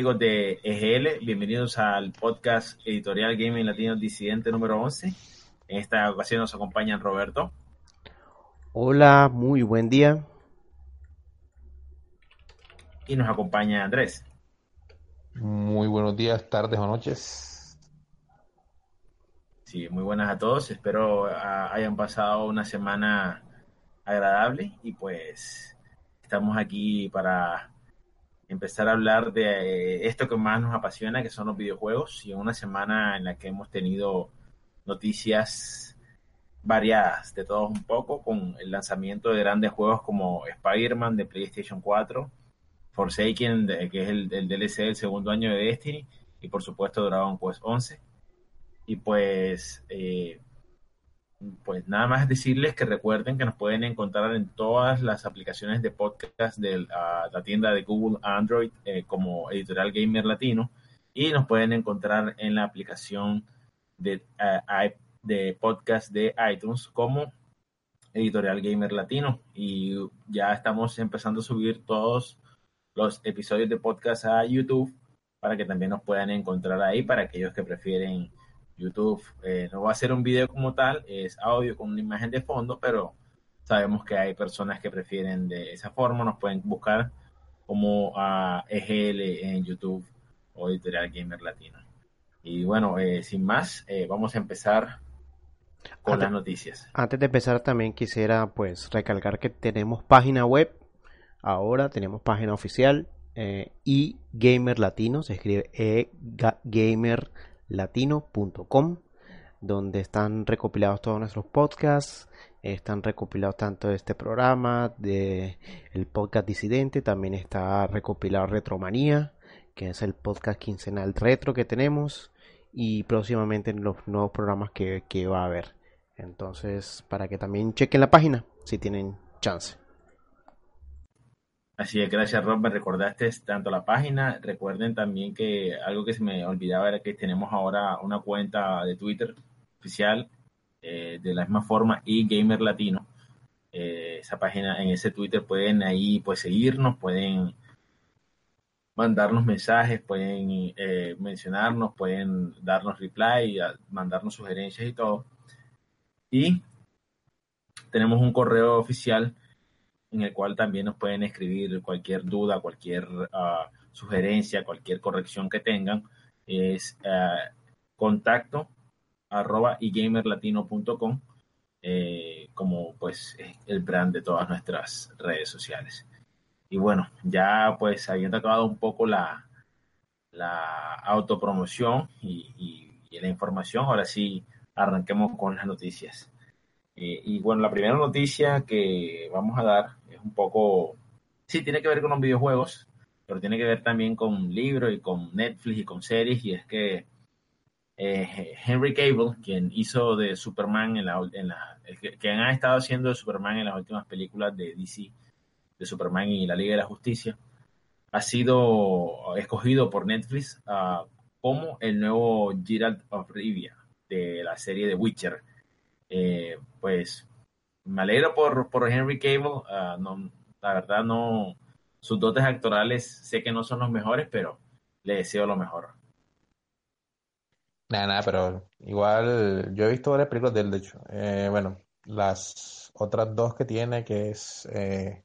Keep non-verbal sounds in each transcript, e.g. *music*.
Hola amigos de EGL, bienvenidos al podcast editorial Gaming Latino Disidente número 11. En esta ocasión nos acompaña Roberto. Hola, muy buen día. Y nos acompaña Andrés. Muy buenos días, tardes o noches. Sí, muy buenas a todos. Espero ah, hayan pasado una semana agradable y pues estamos aquí para empezar a hablar de eh, esto que más nos apasiona, que son los videojuegos, y una semana en la que hemos tenido noticias variadas, de todos un poco, con el lanzamiento de grandes juegos como Spider-Man de PlayStation 4, Forsaken, que es el, el, DLC del segundo año de Destiny, y por supuesto Dragon Quest 11. Y pues eh, pues nada más decirles que recuerden que nos pueden encontrar en todas las aplicaciones de podcast de la tienda de Google Android eh, como Editorial Gamer Latino y nos pueden encontrar en la aplicación de, uh, de podcast de iTunes como Editorial Gamer Latino. Y ya estamos empezando a subir todos los episodios de podcast a YouTube para que también nos puedan encontrar ahí para aquellos que prefieren YouTube eh, no va a ser un video como tal, es audio con una imagen de fondo, pero sabemos que hay personas que prefieren de esa forma, nos pueden buscar como a EGL en YouTube o Editorial Gamer Latino. Y bueno, eh, sin más, eh, vamos a empezar con las noticias. Antes de empezar también quisiera pues recalcar que tenemos página web, ahora tenemos página oficial y Gamer Latino, se escribe e Gamer latino.com donde están recopilados todos nuestros podcasts, están recopilados tanto este programa, de el podcast disidente, también está recopilado Retromanía, que es el podcast quincenal retro que tenemos, y próximamente los nuevos programas que, que va a haber. Entonces, para que también chequen la página si tienen chance. Así es, gracias Rob, me recordaste tanto la página, recuerden también que algo que se me olvidaba era que tenemos ahora una cuenta de Twitter oficial eh, de la misma forma y Gamer Latino. Eh, esa página, en ese Twitter pueden ahí pues seguirnos, pueden mandarnos mensajes, pueden eh, mencionarnos, pueden darnos reply, mandarnos sugerencias y todo. Y tenemos un correo oficial en el cual también nos pueden escribir cualquier duda, cualquier uh, sugerencia, cualquier corrección que tengan. Es uh, contacto arroba gamerlatino.com eh, como pues el brand de todas nuestras redes sociales. Y bueno, ya pues habiendo acabado un poco la, la autopromoción y, y, y la información, ahora sí arranquemos con las noticias. Eh, y bueno, la primera noticia que vamos a dar un poco, sí, tiene que ver con los videojuegos, pero tiene que ver también con libros y con Netflix y con series, y es que eh, Henry Cable, quien hizo de Superman en la, en la que, que, ha estado haciendo de Superman en las últimas películas de DC, de Superman y la Liga de la Justicia, ha sido escogido por Netflix uh, como el nuevo Geralt of Rivia de la serie de Witcher. Eh, pues me alegro por, por Henry Cable. Uh, no, la verdad, no. Sus dotes actorales sé que no son los mejores, pero le deseo lo mejor. Nada, nada, pero igual yo he visto varias películas de él, de hecho. Eh, bueno, las otras dos que tiene, que es eh,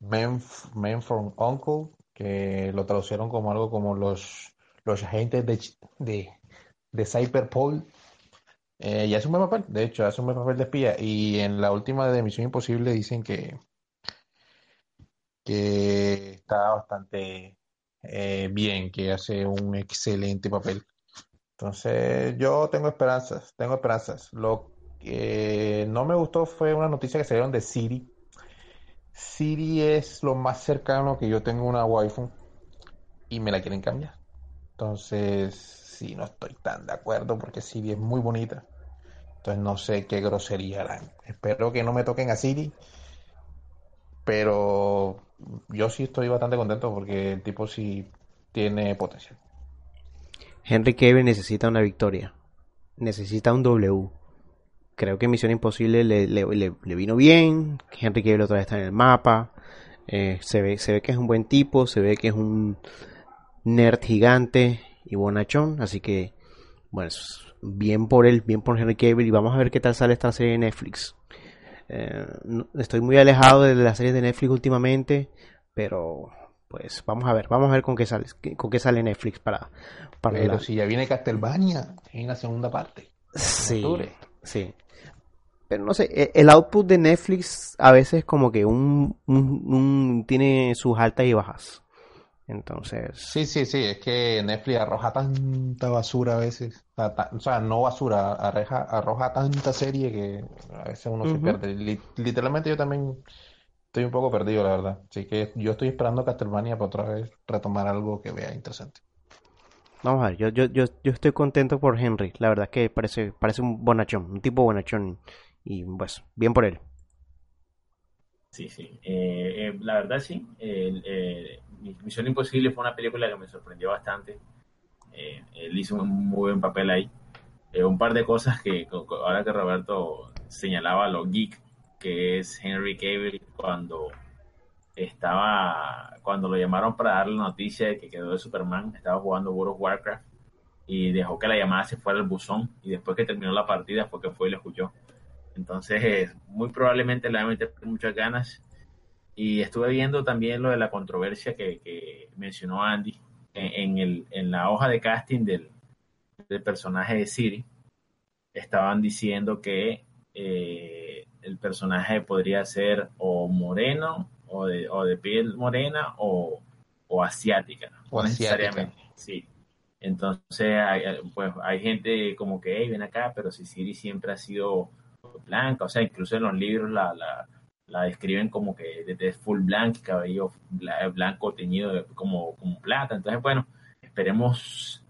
Men, Men from Uncle, que lo traducieron como algo como los, los agentes de, de, de Cyberpol eh, y hace un buen papel, de hecho, hace un buen papel de espía. Y en la última de Misión Imposible dicen que, que está bastante eh, bien, que hace un excelente papel. Entonces, yo tengo esperanzas, tengo esperanzas. Lo que no me gustó fue una noticia que salieron de Siri. Siri es lo más cercano que yo tengo una waifu y me la quieren cambiar. Entonces, sí, no estoy tan de acuerdo porque Siri es muy bonita. Entonces no sé qué grosería harán. Espero que no me toquen a Siri. Pero yo sí estoy bastante contento porque el tipo sí tiene potencial. Henry Cavill necesita una victoria. Necesita un W. Creo que Misión Imposible le, le, vino bien. Henry Cavill otra vez está en el mapa. Eh, se, ve, se ve que es un buen tipo. Se ve que es un nerd gigante y bonachón, así que, bueno, bien por él, bien por Henry Cavill y vamos a ver qué tal sale esta serie de Netflix. Eh, estoy muy alejado de las series de Netflix últimamente, pero pues vamos a ver, vamos a ver con qué sale, con qué sale Netflix para, para Pero si ya viene Castlevania en la segunda parte. Sí, sí. Pero no sé, e, el output de Netflix a veces como que un, un, tiene sus altas y bajas. Entonces. Sí, sí, sí, es que Netflix arroja tanta basura a veces. O sea, no basura, arroja, arroja tanta serie que a veces uno se pierde. Literalmente yo también Estoy un poco perdido, la verdad. Así que yo estoy esperando a Castlevania para otra vez retomar algo que vea interesante. Vamos a ver, yo, yo, yo, yo estoy contento por Henry. La verdad es que parece, parece un bonachón, un tipo bonachón. Y pues, bien por él. Sí, sí. Eh, eh, la verdad sí. Eh, Misión Imposible fue una película que me sorprendió bastante. él hizo un muy buen papel ahí. un par de cosas que ahora que Roberto señalaba lo geek que es Henry Cavill cuando estaba, cuando lo llamaron para darle la noticia de que quedó de Superman, estaba jugando World of Warcraft y dejó que la llamada se fuera al buzón y después que terminó la partida fue que fue y lo escuchó. Entonces, muy probablemente le va a meter muchas ganas. Y estuve viendo también lo de la controversia que, mencionó Andy en, el, en la hoja de casting del, del personaje de Siri. Estaban diciendo que eh, el personaje podría ser o moreno o de, o de piel morena o, o asiática, o necesariamente. Sí. Entonces, hay, pues hay gente como que, hey, ven acá, pero si Siri siempre ha sido blanca, o sea, incluso en los libros la, la, la describen como que de full blanco, cabello blanco teñido como, como plata. Entonces, bueno, esperemos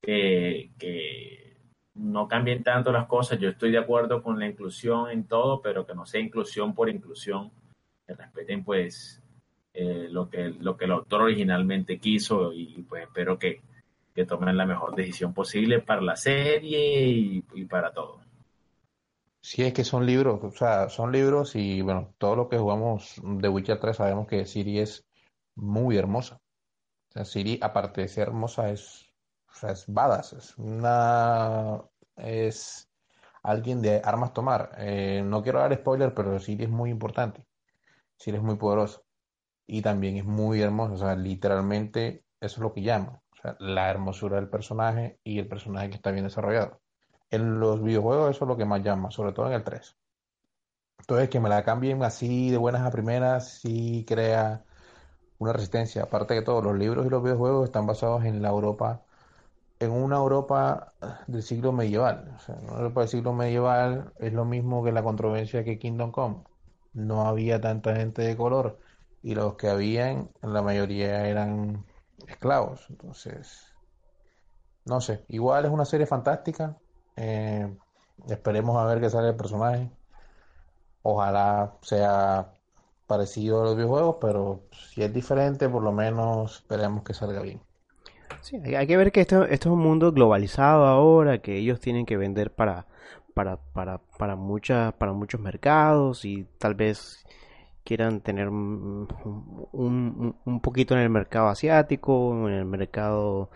que, que no cambien tanto las cosas. Yo estoy de acuerdo con la inclusión en todo, pero que no sea inclusión por inclusión. Que respeten pues eh, lo, que, lo que el autor originalmente quiso y pues espero que, que tomen la mejor decisión posible para la serie y, para todo. Sí, es que son libros, o sea, son libros y bueno, todo lo que jugamos de Witcher 3 sabemos que Siri es muy hermosa. O sea, Siri, aparte de ser hermosa, es o sea, es badass, es una es alguien de armas tomar. Eh, no quiero dar spoiler, pero Siri es muy importante. Siri es muy poderoso. Y también es muy hermoso. O sea, literalmente eso es lo que llama. O sea, la hermosura del personaje y el personaje que está bien desarrollado. En los videojuegos eso es lo que más llama, sobre todo en el 3. Entonces, que me la cambien así de buenas a primeras, sí crea una resistencia. Aparte de todo, los libros y los videojuegos están basados en la Europa en una Europa del siglo medieval. O sea, una Europa del siglo medieval es lo mismo que la controversia que Kingdom Come. No había tanta gente de color y los que habían, la mayoría eran esclavos. Entonces, no sé, igual es una serie fantástica. Eh, esperemos a ver qué sale el personaje. Ojalá sea parecido a los videojuegos, pero si es diferente, por lo menos esperemos que salga bien. Sí, hay que ver que esto, es un mundo globalizado ahora, que ellos tienen que vender para, para, para, para, muchas, para muchos mercados y tal vez quieran tener un, un, poquito en el mercado asiático, en el mercado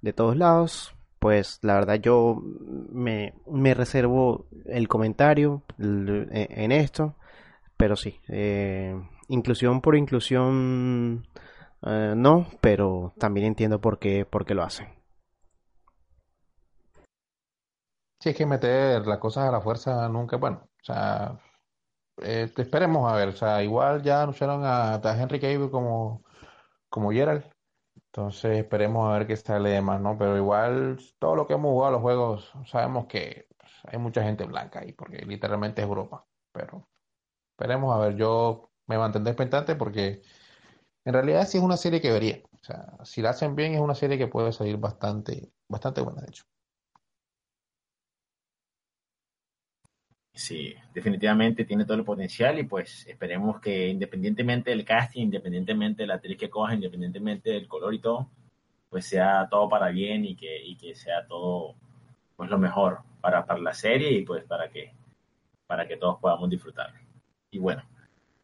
de todos lados. Pues la verdad yo me, me reservo el comentario en esto, pero sí, eh, inclusión por inclusión eh, no, pero también entiendo por qué, por qué lo hacen. Sí, es que meter las cosas a la fuerza nunca, bueno, o sea, eh, esperemos a ver, o sea, igual ya anunciaron a, Henry Cavill como, como Gerald, entonces esperemos a ver qué sale de más, ¿no? Pero igual todo lo que hemos jugado los juegos, sabemos que pues, hay mucha gente blanca ahí, porque literalmente es Europa, pero esperemos a ver, yo me mantendré expectante porque en realidad sí es una serie que vería. O sea, si la hacen bien es una serie que puede salir bastante, bastante buena, de hecho. Sí, definitivamente tiene todo el potencial y pues esperemos que independientemente del casting, independientemente de la actriz que coja, independientemente del color y todo, pues sea todo para bien y que, y que sea todo pues lo mejor para, para la serie y pues para que, para que todos podamos disfrutar. Y bueno,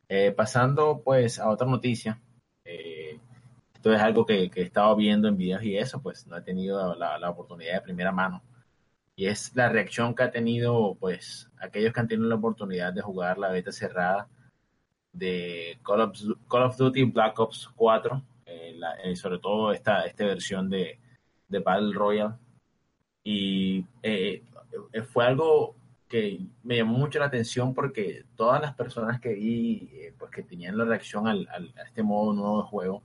eh, pasando pues a otra noticia, Esto es algo que, que, he estado viendo en videos y eso, pues no he tenido la, oportunidad de primera mano. Y es la reacción que ha tenido, pues, aquellos que han tenido la oportunidad de jugar la beta cerrada de Call of, Duty Black Ops 4, eh, eh, sobre todo esta, esta versión de, de Battle Royale. Y eh, eh, fue algo que me llamó mucho la atención porque todas las personas que vi, pues que tenían la reacción al, a este modo nuevo de juego,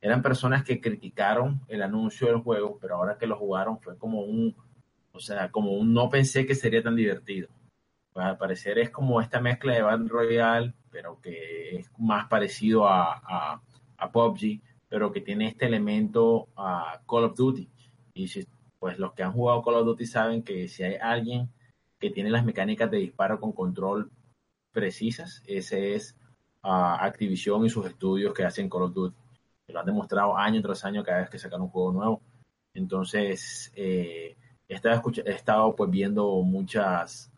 eran personas que criticaron el anuncio del juego, pero ahora que lo jugaron fue como un, o sea, como no pensé que sería tan divertido. Al parecer es como esta mezcla de Battle Royale, pero que es más parecido a, a, a PUBG, pero que tiene este elemento a Call of Duty. Y si, pues los que han jugado Call of Duty saben que si hay alguien que tiene las mecánicas de disparo con control precisas, ese es uh, Activision y sus estudios que hacen Call of Duty. Lo han demostrado año tras año cada vez que sacan un juego nuevo. Entonces, eh, he, estado he estado pues viendo muchas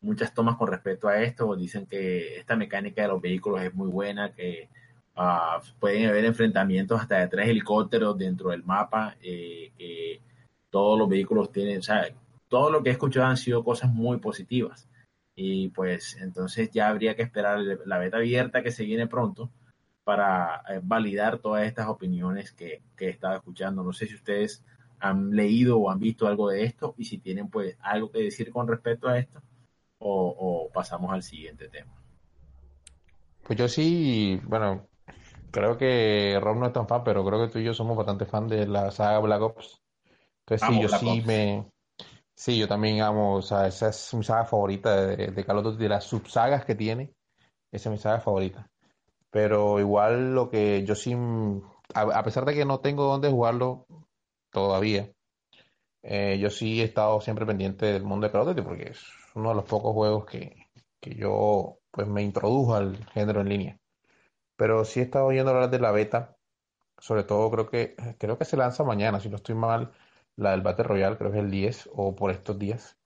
muchas tomas con respecto a esto. Dicen que esta mecánica de los vehículos es muy buena, que uh, pueden haber enfrentamientos hasta de tres helicópteros dentro del mapa, eh, todos los vehículos tienen, o sea, todo lo que he escuchado han sido cosas muy positivas. Y pues entonces ya habría que esperar la beta abierta que se viene pronto para eh, validar todas estas opiniones que, que he estado escuchando. No sé si ustedes han leído o han visto algo de esto y si tienen pues algo que decir con respecto a esto o, o pasamos al siguiente tema. Pues yo sí, bueno, creo que Rob no es tan fan, pero creo que tú y yo somos bastante fan de la saga Black Ops. Entonces sí, yo Black sí Ops. me, Sí, yo también amo, o sea, esa es mi saga favorita de, de Call of Duty, de las subsagas que tiene, esa es mi saga favorita. Pero igual lo que yo sí, a, a pesar de que no tengo dónde jugarlo todavía, eh, yo sí he estado siempre pendiente del mundo de Call porque es uno de los pocos juegos que, que yo pues me introdujo al género en línea. Pero sí he estado oyendo hablar de la beta, sobre todo creo que creo que se lanza mañana, si no estoy mal la del Battle Royale, creo que es el 10 o por estos días.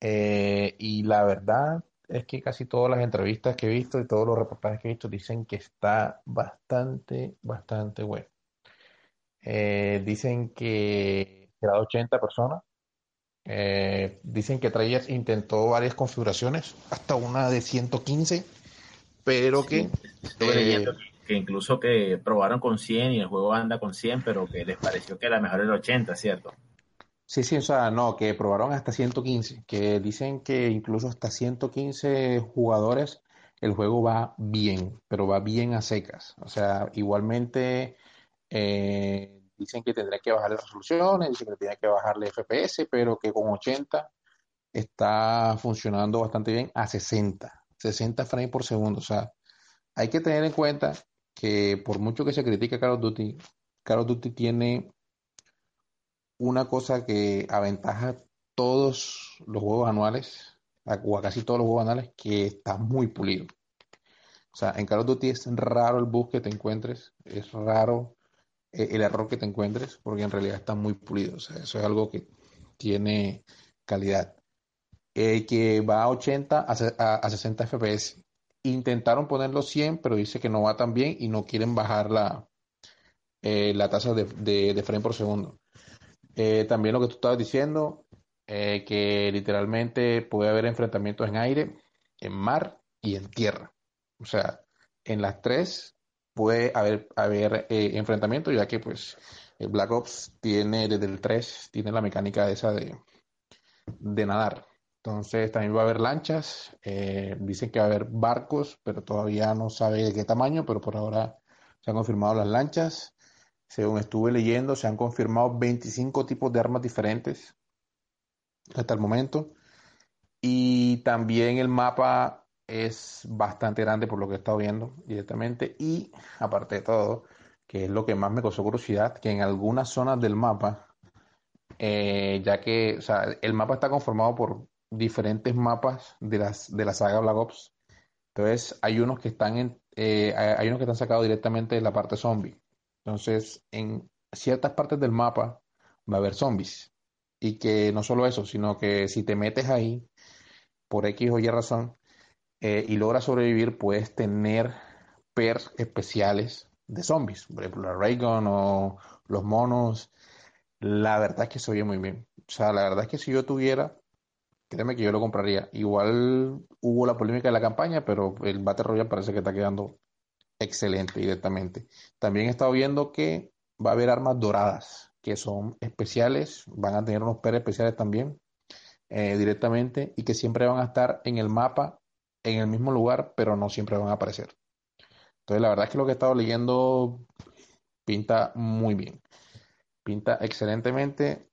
Eh, y la verdad es que casi todas las entrevistas que he visto y todos los reportajes que he visto dicen que está bastante, bastante bueno. Eh, dicen que de 80 personas. Eh, dicen que Treyarch intentó varias configuraciones, hasta una de 115, pero que leyendo eh, que incluso que probaron con 100 y el juego anda con 100, pero que les pareció que era mejor el 80, ¿cierto? Sí, sí, o sea, no, que probaron hasta 115, que dicen que incluso hasta 115 jugadores el juego va bien, pero va bien a secas. O sea, igualmente eh, dicen que tendría que bajarle resoluciones, dicen que tendría que bajarle FPS, pero que con 80 está funcionando bastante bien a 60, 60 frames por segundo. O sea, hay que tener en cuenta que por mucho que se critique Call of Duty, Call of Duty tiene una cosa que aventaja todos los juegos anuales, o a casi todos los juegos anuales, que está muy pulido. O sea, en Call of Duty es raro el bug que te encuentres, es raro el error que te encuentres, porque en realidad está muy pulido. O sea, eso es algo que tiene calidad. Que va a 80 a, a, a 60 FPS. Intentaron ponerlo 100, pero dice que no va tan bien y no quieren bajar la, eh, la tasa de, de, de frame por segundo. Eh, también lo que tú estabas diciendo, eh, que literalmente puede haber enfrentamientos en aire, en mar y en tierra. O sea, en las tres puede haber, haber eh, enfrentamientos, ya que pues el Black Ops tiene desde el 3, tiene la mecánica esa de, de nadar. Entonces también va a haber lanchas, eh, dicen que va a haber barcos, pero todavía no sabe de qué tamaño, pero por ahora se han confirmado las lanchas. Según estuve leyendo, se han confirmado 25 tipos de armas diferentes hasta el momento. Y también el mapa es bastante grande por lo que he estado viendo directamente. Y aparte de todo, que es lo que más me causó curiosidad, que en algunas zonas del mapa, eh, ya que o sea, el mapa está conformado por diferentes mapas de, las, de la saga Black Ops. Entonces hay unos que están en, eh, hay unos que están sacados directamente de la parte zombie. Entonces, en ciertas partes del mapa va a haber zombies. Y que no solo eso, sino que si te metes ahí, por X o Y razón, eh, y logras sobrevivir, puedes tener pers especiales de zombies, por ejemplo, la Raygun o los monos. La verdad es que se oye muy bien. O sea, la verdad es que si yo tuviera, créeme que yo lo compraría. Igual hubo la polémica de la campaña, pero el Battle Royale parece que está quedando excelente directamente. También he estado viendo que va a haber armas doradas, que son especiales, van a tener unos peres especiales también eh, directamente y que siempre van a estar en el mapa, en el mismo lugar, pero no siempre van a aparecer. Entonces, la verdad es que lo que he estado leyendo pinta muy bien. Pinta excelentemente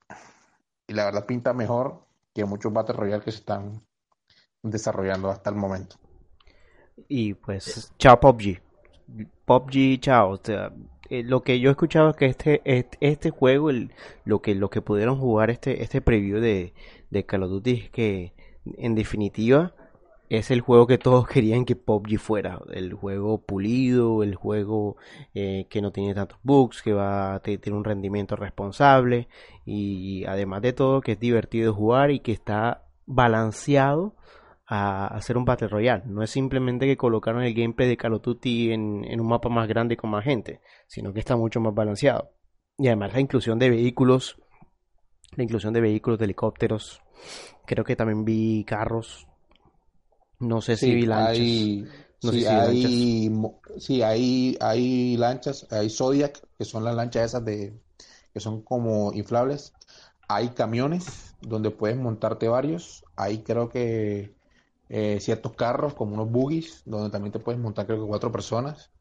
y la verdad pinta mejor que muchos Battle Royale que se están desarrollando hasta el momento. Y pues, chao PUBG. PUBG, chao. O sea, eh, lo que yo he escuchado es que este, este, este juego, lo que lo que pudieron jugar este, este preview de, de Call of Duty es que en definitiva es el juego que todos *laughs* querían que PUBG fuera, el juego pulido, el juego eh, que no tiene tantos bugs, que va a tener un rendimiento responsable y además de todo que es divertido jugar y que está balanceado a hacer un Battle Royale. No es simplemente que colocaron el gameplay de Call en, en un mapa más grande con más gente, sino que está mucho más balanceado. Y además la inclusión de vehículos, la inclusión de vehículos, de helicópteros, creo que también vi carros, no sé si vi lanchas. Hay, no sí, sé si hay, lanchas. sí, hay, hay lanchas, hay Zodiac, que son las lanchas esas de que son como inflables. Hay camiones donde puedes montarte varios. Hay creo que eh, ciertos carros como unos buggies, donde también te puedes montar creo que cuatro personas.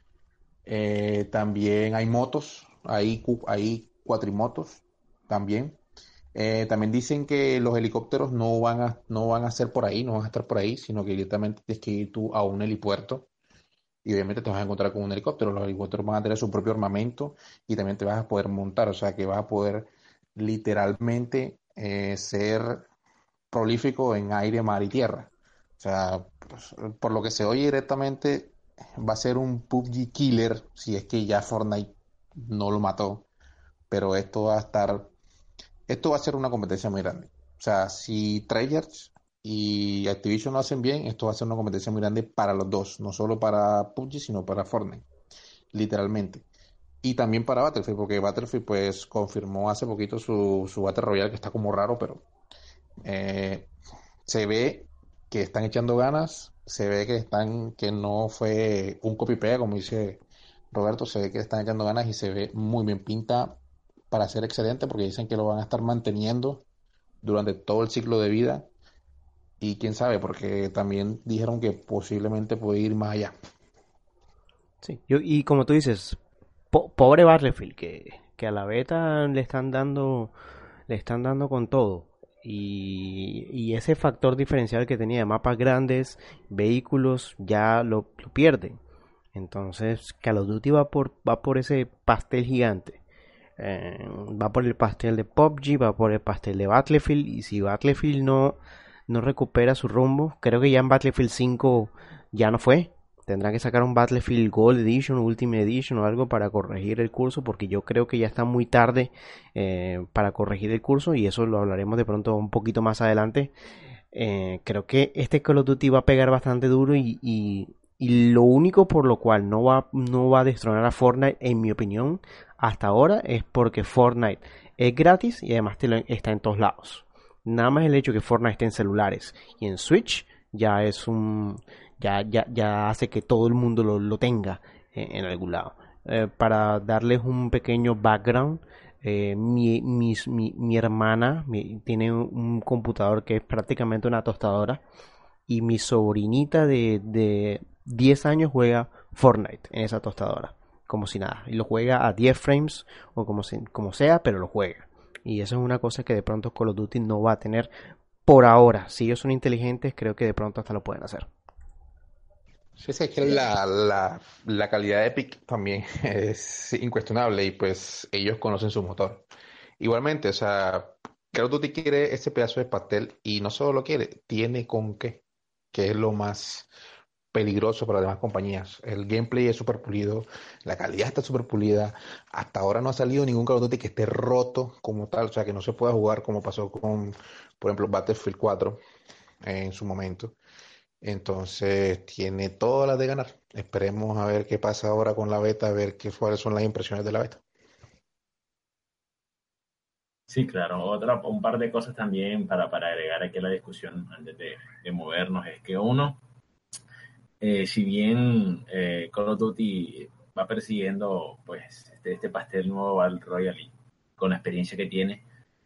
Eh, también hay motos, hay, hay cuatrimotos también. Eh, también dicen que los helicópteros no van a, no van a ser por ahí, no van a estar por ahí, sino que directamente tienes que ir tú a un helipuerto y obviamente te vas a encontrar con un helicóptero. Los helicópteros van a tener su propio armamento y también te vas a poder montar, o sea que vas a poder literalmente eh, ser prolífico en aire, mar y tierra. O sea, pues, por lo que se oye directamente, va a ser un PUBG killer si es que ya Fortnite no lo mató. Pero esto va a estar esto va a ser una competencia muy grande. O sea, si Treyarch y Activision lo hacen bien, esto va a ser una competencia muy grande para los dos, no solo para PUBG, sino para Fortnite, literalmente. Y también para Battlefield, porque Battlefield pues confirmó hace poquito su, su Battle Royale, que está como raro, pero eh, se ve que están echando ganas, se ve que están, que no fue un copy pega, como dice Roberto, se ve que están echando ganas y se ve muy bien pinta para ser excelente porque dicen que lo van a estar manteniendo durante todo el ciclo de vida y quién sabe porque también dijeron que posiblemente puede ir más allá. Sí, yo, y como tú dices, pobre Battlefield que, que a la beta le están dando le están dando con todo y, y, ese factor diferencial que tenía de mapas grandes, vehículos, ya lo, lo pierde. Entonces Call of Duty va por, va por ese pastel gigante. Eh, va por el pastel de PUBG, va por el pastel de Battlefield. Y si Battlefield no, no recupera su rumbo, creo que ya en Battlefield 5 ya no fue. Tendrán que sacar un Battlefield Gold Edition, Ultimate Edition o algo para corregir el curso, porque yo creo que ya está muy tarde eh, para corregir el curso y eso lo hablaremos de pronto un poquito más adelante. Eh, creo que este Call of Duty va a pegar bastante duro y, y, y, lo único por lo cual no va, no va a destronar a Fortnite, en mi opinión, hasta ahora es porque Fortnite es gratis y además está en todos lados. Nada más el hecho que Fortnite esté en celulares y en Switch ya es un ya, ya, ya hace que todo el mundo lo, tenga en, algún lado. Eh, para darles un pequeño background, eh, mi, mi, hermana tiene un computador que es prácticamente una tostadora y mi sobrinita de, de 10 años juega Fortnite en esa tostadora como si nada. Y lo juega a 10 frames o como, como sea, pero lo juega. Y eso es una cosa que de pronto Call of Duty no va a tener por ahora. Si ellos son inteligentes, creo que de pronto hasta lo pueden hacer. Sí, es que la, la, la calidad de Epic también *laughs* es incuestionable y pues ellos conocen su motor. Igualmente, o sea, Call of Duty quiere ese pedazo de pastel y no solo lo quiere, tiene con qué, que es lo más peligroso para las demás compañías. El gameplay es súper pulido, la calidad está súper pulida. Hasta ahora no ha salido ningún Call que esté roto como tal, o sea, que no se pueda jugar como pasó con, por ejemplo, Battlefield 4 en su momento. Entonces tiene todas las de ganar. Esperemos a ver qué pasa ahora con la beta, a ver qué cuáles son las impresiones de la beta. Sí, claro. Otra, un par de cosas también para, para agregar aquí a la discusión antes de, de movernos es que uno, eh, si bien eh, Call of Duty va persiguiendo pues este, este pastel nuevo al Royal y con la experiencia que tiene,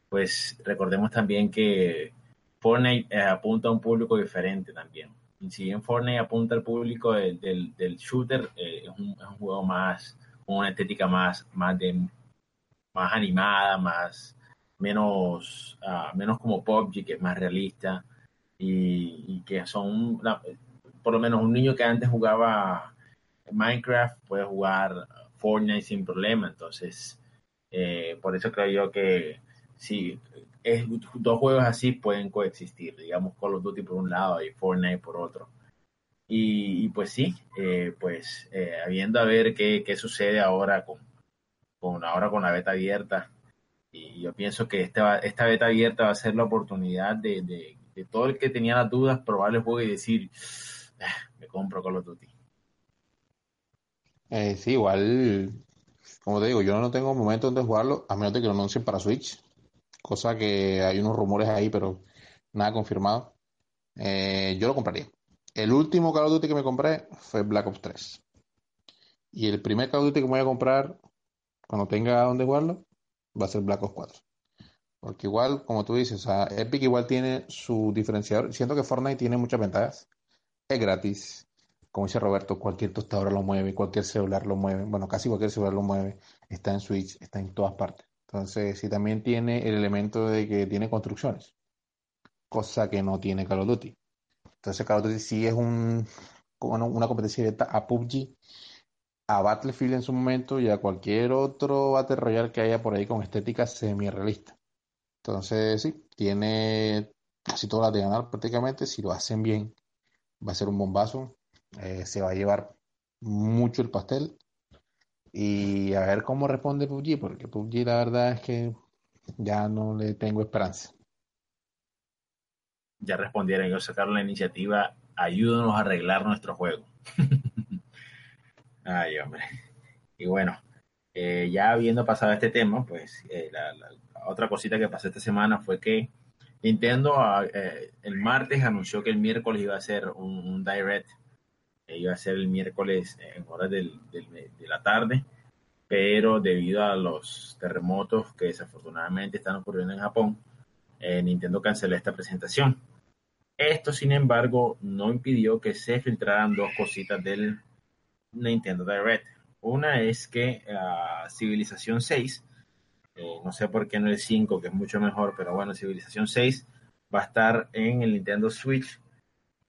pues recordemos también que Fortnite eh, apunta a un público diferente también. Si bien Fortnite apunta al público del, del, shooter, eh, es, un, es, un, juego más, con una estética más, más, de, más animada, más menos, uh, menos como PUBG, que es más realista, y, y que son, una, por lo menos un niño que antes jugaba Minecraft puede jugar Fortnite sin problema, entonces eh, por eso creo yo que sí, es, dos juegos así pueden coexistir, digamos Call of Duty por un lado y Fortnite por otro. Y, y pues sí, eh, pues eh, habiendo a ver qué, qué sucede ahora con, con, ahora con la beta abierta, y yo pienso que esta, esta beta abierta va a ser la oportunidad de, de, de todo el que tenía las dudas probar el juego y decir, me compro Call of Duty. Eh, sí, igual, como te digo, yo no tengo momento donde jugarlo, a menos de que lo anuncien para Switch, cosa que hay unos rumores ahí, pero nada confirmado. Eh, yo lo compraría. El último Call of Duty que me compré fue Black Ops 3. Y el primer Call of Duty que me voy a comprar cuando tenga donde jugarlo va a ser Black Ops 4. Porque igual, como tú dices, Epic igual tiene su diferenciador. Siento que Fortnite tiene muchas ventajas. Es gratis. Como dice Roberto, cualquier tostadora lo mueve, cualquier celular lo mueve. Bueno, casi cualquier celular lo mueve. Está en Switch, está en todas partes. Entonces, sí también tiene el elemento de que tiene construcciones. Cosa que no tiene Call of Duty. Entonces, Call of Duty sí es un, una competencia directa a PUBG a Battlefield en su momento y a cualquier otro Battle Royale que haya por ahí con estética semi-realista. Entonces, sí, tiene casi todas las de ganar prácticamente. Si lo hacen bien, va a ser un bombazo. Eh, se va a llevar mucho el pastel. Y a ver cómo responde PUBG, porque PUBG la verdad es que ya no le tengo esperanza. Ya respondieron, ellos sacaron la iniciativa, ayúdanos a arreglar nuestro juego. *laughs* Ay, hombre. Y bueno, eh, ya habiendo pasado este tema, pues eh, la, la, la, otra cosita que pasó esta semana fue que Nintendo eh, el martes anunció que el miércoles iba a ser un, direct, iba a ser el miércoles en horas de la tarde, pero debido a los terremotos que desafortunadamente están ocurriendo en Japón, eh, Nintendo canceló esta presentación. Esto, sin embargo, no impidió que se filtraran dos cositas del Nintendo Direct. Una es que uh, Civilización 6, no sé por qué no el 5, que es mucho mejor, pero bueno, Civilización 6 va a estar en el Nintendo Switch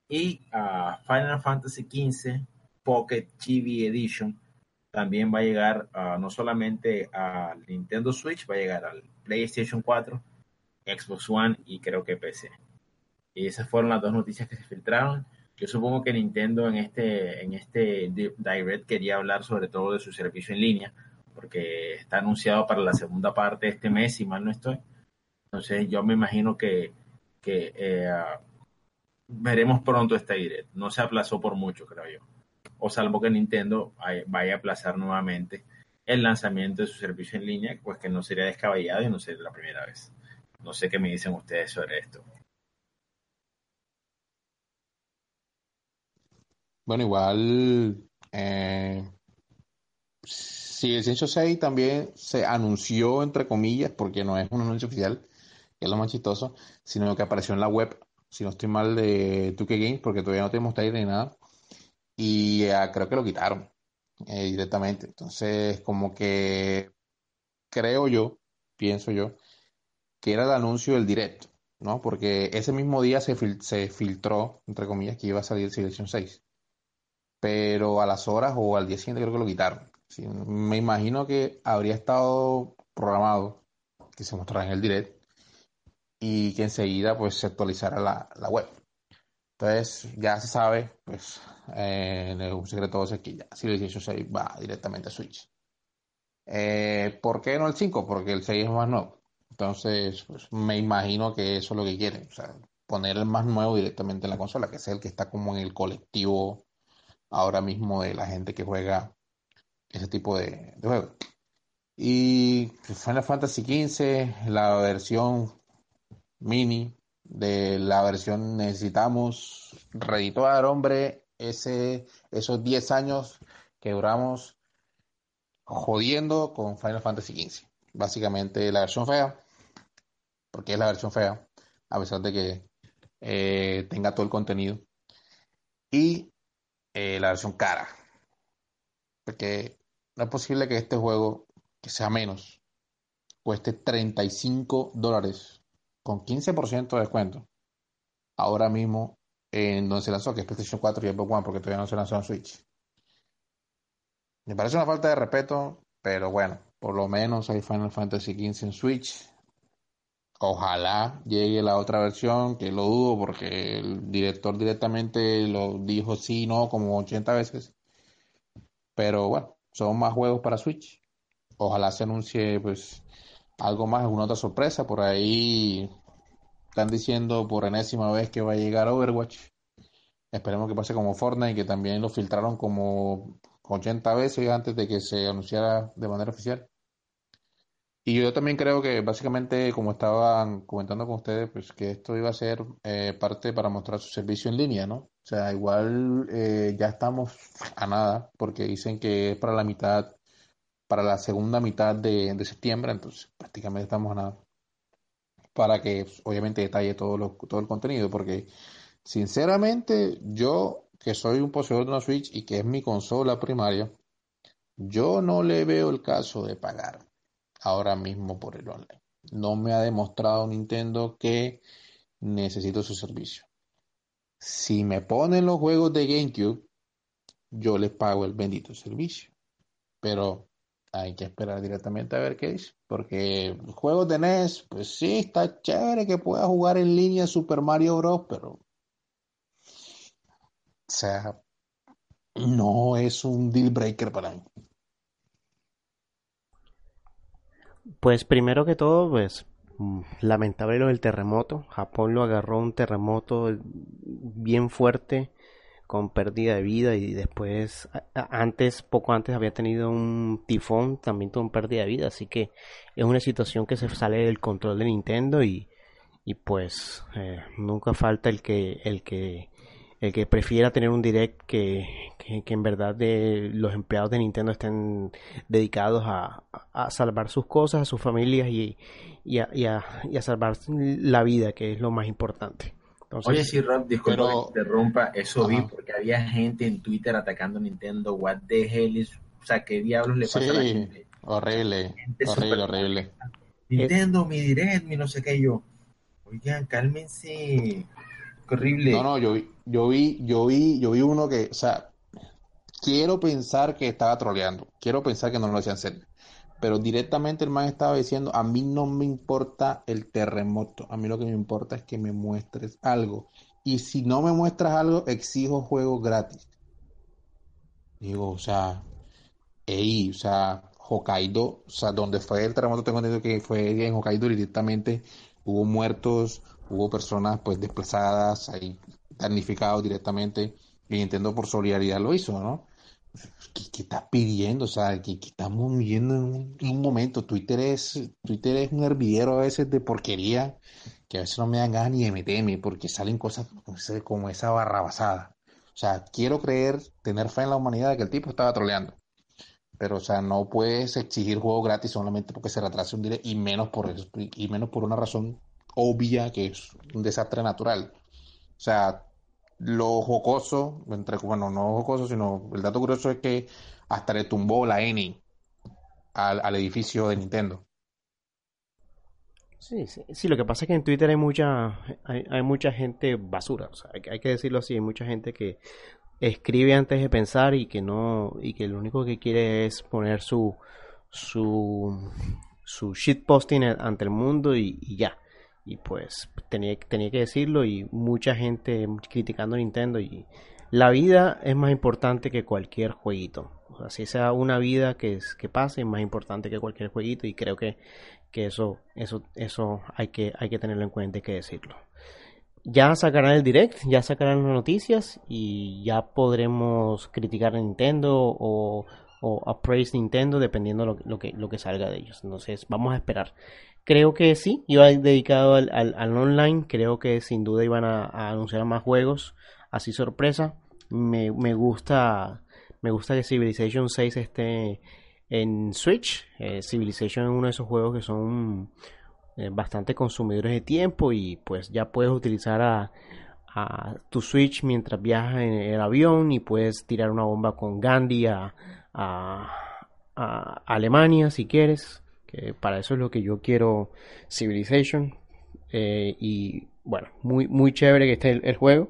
y uh, Final Fantasy XV Pocket TV Edition también va a llegar uh, no solamente al Nintendo Switch, va a llegar al PlayStation 4, Xbox One y creo que PC. Y esas fueron las dos noticias que se filtraron. Yo supongo que Nintendo en este, en este Direct quería hablar sobre todo de su servicio en línea, porque está anunciado para la segunda parte de este mes, si mal no estoy. Entonces yo me imagino que, que eh, veremos pronto este Direct. No se aplazó por mucho, creo yo. O salvo que Nintendo vaya a aplazar nuevamente el lanzamiento de su servicio en línea, pues que no sería descabellado y no sería la primera vez. No sé qué me dicen ustedes sobre esto. Bueno, igual eh, si el Censo 6 también se anunció, entre comillas, porque no es un anuncio oficial, que es lo más chistoso, sino que apareció en la web, si no estoy mal, de 2K Games, porque todavía no tenemos trailer ni nada, y eh, creo que lo quitaron eh, directamente. Entonces, como que creo yo, pienso yo, que era el anuncio del directo, ¿no? Porque ese mismo día se, se filtró, entre comillas, que iba a salir Civilization 6 pero a las horas o al día siguiente creo que lo quitaron. Me imagino que habría estado programado que se mostrara en el direct y que enseguida pues se actualizara la, la web. Entonces ya se sabe, pues eh, un secreto es que ya Civilization 6 va directamente a Switch. Eh, ¿Por qué no el 5? Porque el 6 es más nuevo. Entonces, pues, me imagino que eso es lo que quieren. O sea, poner el más nuevo directamente en la consola, que es el que está como en el colectivo ahora mismo de la gente que juega ese tipo de, de juegos. Y Final Fantasy XV, la versión mini de la versión necesitamos redituar, hombre, ese, esos 10 años que duramos jodiendo con Final Fantasy XV. Básicamente la versión fea, porque es la versión fea, a pesar de que eh, tenga todo el contenido. Y eh, la versión cara, porque es posible que este juego, que sea menos, cueste 35 dólares con 15% de descuento. Ahora mismo en donde se lanzó, que es PlayStation 4 y Xbox One, porque todavía no se lanzó en Switch. Me parece una falta de respeto, pero bueno, por lo menos hay Final Fantasy XV en Switch. Ojalá llegue la otra versión, que lo dudo porque el director directamente lo dijo sí, no, como 80 veces. Pero bueno, son más juegos para Switch. Ojalá se anuncie pues algo más, alguna otra sorpresa. Por ahí están diciendo por enésima vez que va a llegar Overwatch. Esperemos que pase como Fortnite, que también lo filtraron como 80 veces antes de que se anunciara de manera oficial. Y yo también creo que básicamente, como estaban comentando con ustedes, pues que esto iba a ser eh, parte para mostrar su servicio en línea, ¿no? O sea, igual eh, ya estamos a nada, porque dicen que es para la mitad, para la segunda mitad de, de septiembre, entonces prácticamente estamos a nada. Para que pues, obviamente detalle todo, lo, todo el contenido, porque sinceramente yo que soy un poseedor de una Switch y que es mi consola primaria, yo no le veo el caso de pagar ahora mismo por el online. No me ha demostrado Nintendo que necesito su servicio. Si me ponen los juegos de GameCube, yo les pago el bendito servicio. Pero hay que esperar directamente a ver qué es. Porque juegos de NES, pues sí, está chévere que pueda jugar en línea Super Mario Bros. Pero o sea, no es un deal breaker para mí. Pues primero que todo, pues mm, lamentable lo del terremoto. Japón lo agarró un terremoto bien fuerte con pérdida de vida y después antes poco antes había tenido un tifón también con pérdida de vida así que es una situación que se sale del control de Nintendo y, y pues eh, nunca falta el que el que el que prefiera tener un direct que, que, en verdad de los empleados de Nintendo estén dedicados a, a salvar sus cosas, a sus familias y, y, a, y, a, y, a, salvar la vida, que es lo más importante. Entonces, Oye, sí, Rob, disculpa pero... que interrumpa, eso Ajá. vi porque había gente en Twitter atacando a Nintendo, what the hell is, o sea, ¿qué diablos le pasa sí, a la gente? Horrible, horrible, horrible. Nintendo, mi direct, mi no sé qué yo. Oigan, cálmense horrible. No, no, yo vi, yo vi, yo vi, yo vi uno que, o sea, quiero pensar que estaba troleando, quiero pensar que no lo hacían serio. Pero directamente el man estaba diciendo, a mí no me importa el terremoto, a mí lo que me importa es que me muestres algo. Y si no me muestras algo, exijo juegos gratis. Digo, o sea, ey, o sea, Hokkaido, o sea, donde fue el terremoto, tengo entendido que fue en Hokkaido directamente hubo muertos, hubo personas pues desplazadas, ahí damnificados directamente, y Nintendo por solidaridad lo hizo, ¿no? ¿Qué, estás pidiendo? O sea, ¿qué, qué estamos viendo en un, en un, momento? Twitter es, Twitter es un hervidero a veces de porquería que a veces no me dan ganas ni de meterme porque salen cosas como esa barrabasada. O sea, quiero creer, tener fe en la humanidad de que el tipo estaba troleando. Pero, o sea, no puedes exigir juego gratis solamente porque se retrase un directo y menos por y menos por una razón obvia que es un desastre natural. O sea, lo jocoso, entre, bueno, no jocoso, sino el dato curioso es que hasta le tumbó la ENI al, al edificio de Nintendo. Sí, sí, sí, lo que pasa es que en Twitter hay mucha, hay, hay mucha gente basura, o sea, hay, que decirlo así, hay mucha gente que escribe antes de pensar y que no, y que lo único que quiere es poner su, su, su shitposting ante el mundo y ya y pues tenía, tenía que decirlo y mucha gente criticando a Nintendo y la vida es más importante que cualquier jueguito. O sea, si sea una vida que, es, que pase es más importante que cualquier jueguito y creo que, que eso, eso, eso hay que, hay que tenerlo en cuenta y que decirlo. ya sacarán el direct, ya sacarán las noticias y ya podremos criticar a Nintendo o, o appraise Nintendo dependiendo lo, lo, que, lo que salga de ellos. Entonces vamos a esperar. Creo que sí, iba dedicado al, al, online, creo que sin duda iban a, anunciar más juegos, así sorpresa. Me, me, gusta me gusta que Civilization 6 esté en Switch. Eh, Civilization es uno de esos juegos que son eh, bastante consumidores de tiempo y pues ya puedes utilizar a, tu Switch mientras viajas en el avión y puedes tirar una bomba con Gandhi a, Alemania si quieres. Que para eso es lo que yo quiero Civilization. Eh, y bueno, muy, muy chévere que esté el, juego.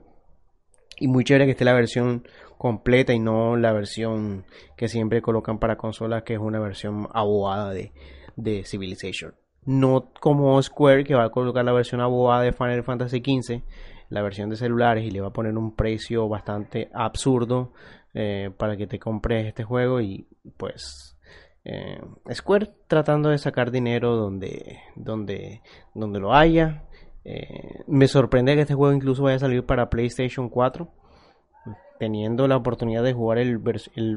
Y muy chévere que esté la versión completa y no la versión que siempre colocan para consolas, que es una versión abogada de, de Civilization no como Square que va a colocar la versión abogada de Final Fantasy XV, la versión de celulares y le va a poner un precio bastante absurdo eh, para que te compres este juego y pues eh, Square tratando de sacar dinero donde donde donde lo haya eh, me sorprende que este juego incluso vaya a salir para PlayStation 4 teniendo la oportunidad de jugar el,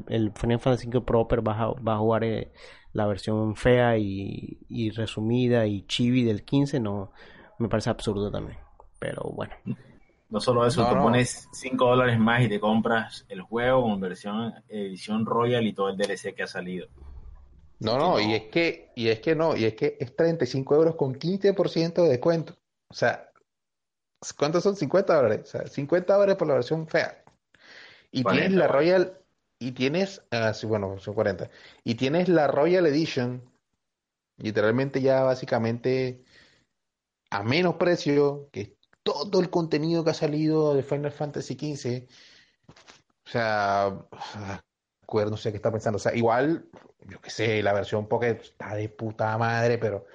el, Final Fantasy V Proper va a, va a jugar la versión fea y, resumida y chibi del 15 no me parece absurdo también. Pero bueno. No solo eso, tú pones 5 dólares más y te compras el juego con versión edición Royal y todo el DLC que ha salido. No, no, y es que, y es que no, y es que es 35 euros con 15% de descuento. O sea, ¿cuántos son? 50 dólares. O sea, 50 dólares por la versión fea. Y tienes la Royal y tienes, ah, bueno, son 40, y tienes la Royal Edition, literalmente ya básicamente a menos precio que todo el contenido que ha salido de Final Fantasy XV. O sea, no sé qué está pensando. O sea, igual, yo qué sé, la versión Pocket está de puta madre, pero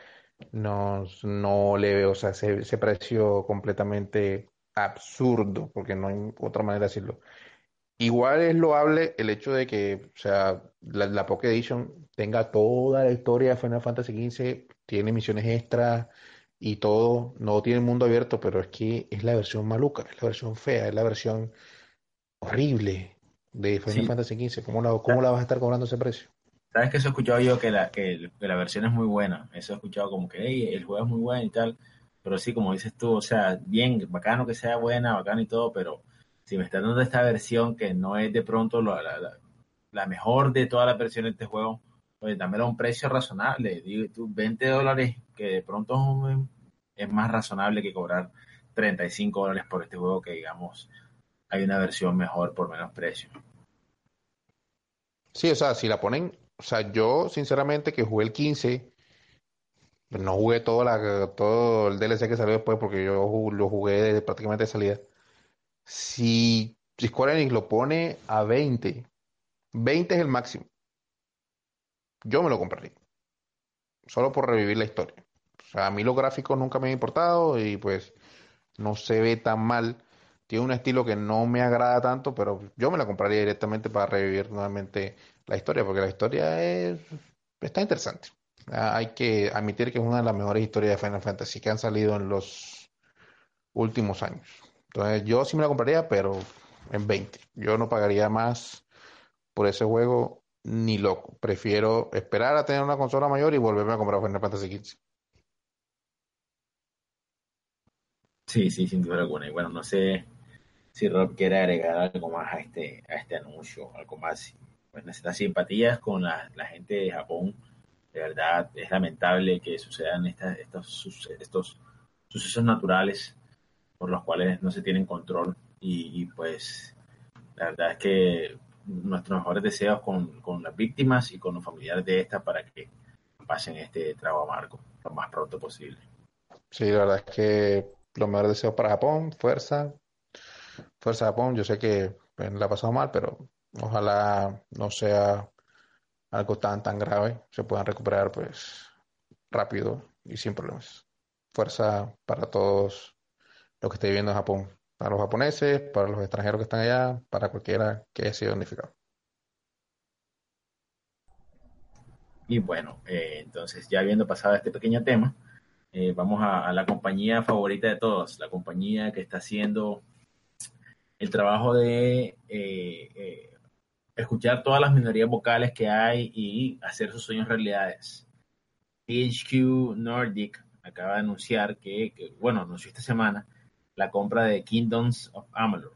no, no le veo, o sea, ese, ese precio completamente absurdo, porque no hay otra manera de decirlo. Igual es loable el hecho de que, o sea, la, la Pocket Edition tenga toda la historia de Final Fantasy XV, tiene misiones extras y todo, no tiene mundo abierto, pero es que es la versión maluca, es la versión fea, es la versión horrible de Final Fantasy XV. ¿Cómo la, ¿Cómo la vas a estar cobrando ese precio? Sabes que eso he escuchado yo que la, que, la versión es muy buena. Eso he escuchado como que el juego es muy bueno y tal. Pero sí, como dices tú, o sea, bien, bacano que sea buena, bacano y todo, pero si me estás dando esta versión que no es de pronto la, mejor de todas las versiones de este juego, pues dámelo un precio razonable. Digo, tú, 20 dólares, que de pronto es más razonable que cobrar 35 dólares por este juego que digamos hay una versión mejor por menos precio. Sí, o sea, si la ponen, o sea, yo sinceramente que jugué el 15, no jugué todo, la, todo el DLC que salió después porque yo lo jugué prácticamente de salida. Si Square Enix lo pone a 20, 20 es el máximo. Yo me lo compraría. Solo por revivir la historia. O sea, a mí los gráficos nunca me han importado y pues no se ve tan mal. Tiene un estilo que no me agrada tanto, pero yo me la compraría directamente para revivir nuevamente la historia, porque la historia es, está interesante. Ah, hay que admitir que es una de las mejores historias de Final Fantasy que han salido en los últimos años. Entonces yo sí me la compraría, pero en 20. Yo no pagaría más por ese juego ni loco. Prefiero esperar a tener una consola mayor y volverme a comprar Final Fantasy XV. Sí, sí, sin duda alguna. Y bueno, no sé si Rob quiere agregar algo más a este, a este anuncio, algo más. Pues necesita simpatías con la, gente de Japón. De verdad, es lamentable que sucedan estas, estos, estos sucesos naturales por los cuales no se tienen control y, pues la verdad es que nuestros mejores deseos con, con, las víctimas y con los familiares de estas para que pasen este trago amargo lo más pronto posible. Sí, la verdad es que los mejores deseos para Japón, fuerza, fuerza Japón, yo sé que pues, la ha pasado mal, pero ojalá no sea algo tan tan grave, se puedan recuperar pues rápido y sin problemas. Fuerza para todos lo que esté viviendo en Japón. Para los japoneses, para los extranjeros que están allá, para cualquiera que haya sido unificado. Y bueno, eh, entonces ya habiendo pasado este pequeño tema, eh, vamos a, la compañía favorita de todos, la compañía que está haciendo el trabajo de eh, eh, escuchar todas las minorías vocales que hay y hacer sus sueños realidades. THQ Nordic acaba de anunciar que, bueno, anunció esta semana la compra de Kingdoms of Amalur.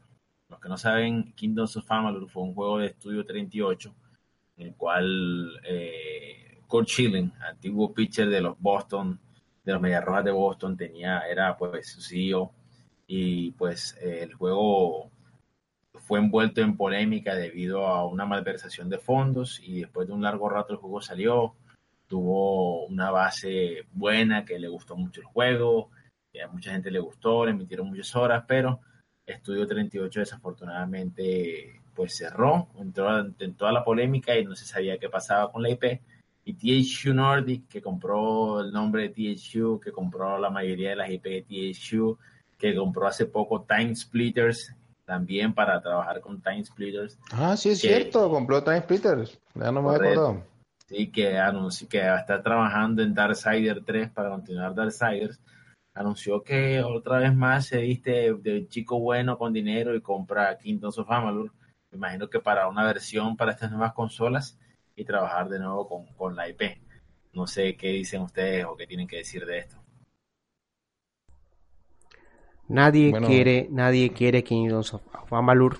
Los que no saben, Kingdoms of Amalur fue un juego de estudio 38 en el cual eh, Kurt Schilling, antiguo pitcher de los Boston, de los Medias Rojas de Boston, tenía, era pues su CEO y pues el juego fue envuelto en polémica debido a una malversación de fondos y después de un largo rato el juego salió, tuvo una base buena que le gustó mucho el juego, a mucha gente le gustó, le emitieron muchas horas, pero Estudio 38 desafortunadamente pues cerró, entró en toda la polémica y no se sabía qué pasaba con la IP. Y THQ Nordic, que compró el nombre de THQ, que compró la mayoría de las IP de THQ, que compró hace poco Time Splitters, también para trabajar con Time Splitters. Ah, sí, es cierto, compró Time Splitters, ya no me acuerdo. Sí, que anunció que va a estar trabajando en Darksider 3 para continuar Darksiders. Anunció que otra vez más se viste de chico bueno con dinero y compra Kingdoms of Amalur me imagino que para una versión para estas nuevas consolas y trabajar de nuevo con, la IP. No sé qué dicen ustedes o qué tienen que decir de esto. Nadie quiere, nadie quiere Kingdoms of Amalur.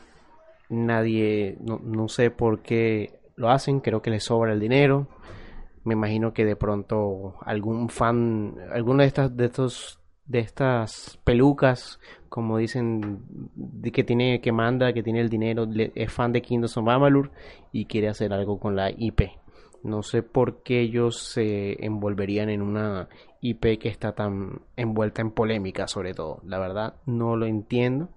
Nadie, no, no, sé por qué lo hacen, creo que les sobra el dinero. Me imagino que de pronto algún fan, alguno de estas, de estos, de estas pelucas como dicen, que tiene, que manda, que tiene el dinero, es fan de Kingdoms of Amalur y quiere hacer algo con la IP. No sé por qué ellos se envolverían en una IP que está tan envuelta en polémica, sobre todo. La verdad, no lo entiendo.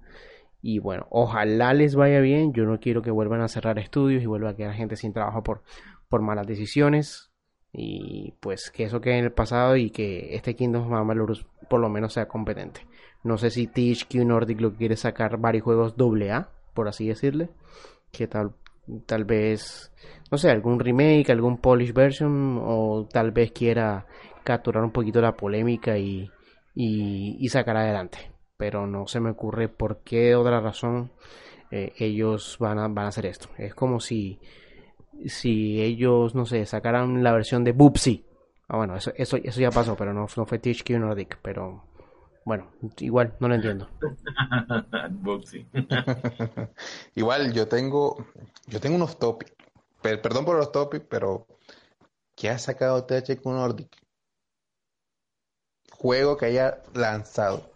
Y bueno, ojalá les vaya bien. Yo no quiero que vuelvan a cerrar estudios y vuelva a quedar gente sin trabajo por, por malas decisiones. Y pues que eso quede en el pasado y que este Kingdoms of Amalur por lo menos sea competente. No sé si THQ Nordic lo quiere sacar varios juegos AA, por así decirle. Que tal, tal vez, no sé, algún remake, algún polish version, o tal vez quiera capturar un poquito la polémica y, y, sacar adelante. Pero no se me ocurre por qué otra razón eh, ellos van a, van a hacer esto. Es como si, si ellos, no sé, sacaran la versión de Boopsy. Ah, bueno, eso, eso, eso ya pasó, pero no, no fue THQ Nordic, pero bueno, igual, no lo entiendo. *laughs* *laughs* igual, yo tengo, yo tengo unos topics. perdón por los topics, pero ¿qué ha sacado THQ Nordic? Juego que haya lanzado.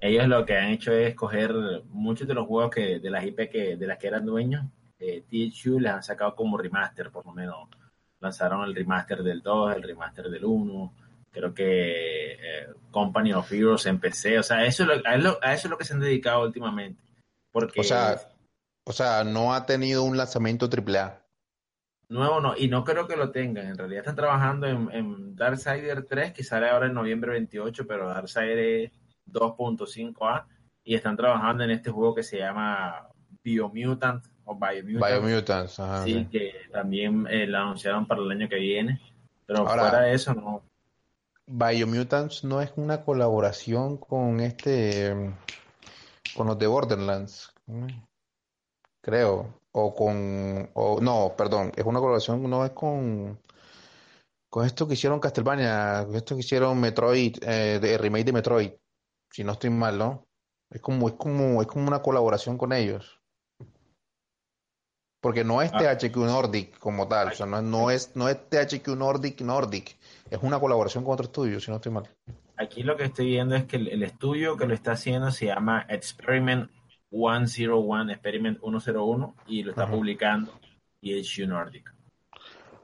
Ellos lo que han hecho es coger muchos de los juegos que de las IP que de las que eran dueños. Eh, THQ les han sacado como remaster, por lo menos. Lanzaron el remaster del 2, el remaster del 1 creo que eh, Company of Heroes en PC, o sea, eso es lo, a, eso, es lo que se han dedicado últimamente. Porque, o, sea, o sea, no ha tenido un lanzamiento AAA. Nuevo no, y no creo que lo tengan. En realidad están trabajando en, en Darksider 3, que sale ahora en noviembre 28, pero Darksider 2.5A, y están trabajando en este juego que se llama Biomutant o Biomutant. Biomutant, sí, que también eh, lo anunciaron para el año que viene. Pero fuera de eso, no. Biomutants no es una colaboración con este, con los de Borderlands, creo, o con, o no, perdón, es una colaboración, no es con, con esto que hicieron Castlevania, esto que hicieron Metroid, eh, de remake de Metroid, si no estoy mal, ¿no? Es como, es como, es como una colaboración con ellos. Porque no es ah. THQ Nordic como tal, o sea, no, no, es, no es THQ Nordic Nordic, es una colaboración con otro estudio, si no estoy mal. Aquí lo que estoy viendo es que el, estudio que lo está haciendo se llama Experiment 101, Experiment 101, y lo está publicando THQ Nordic.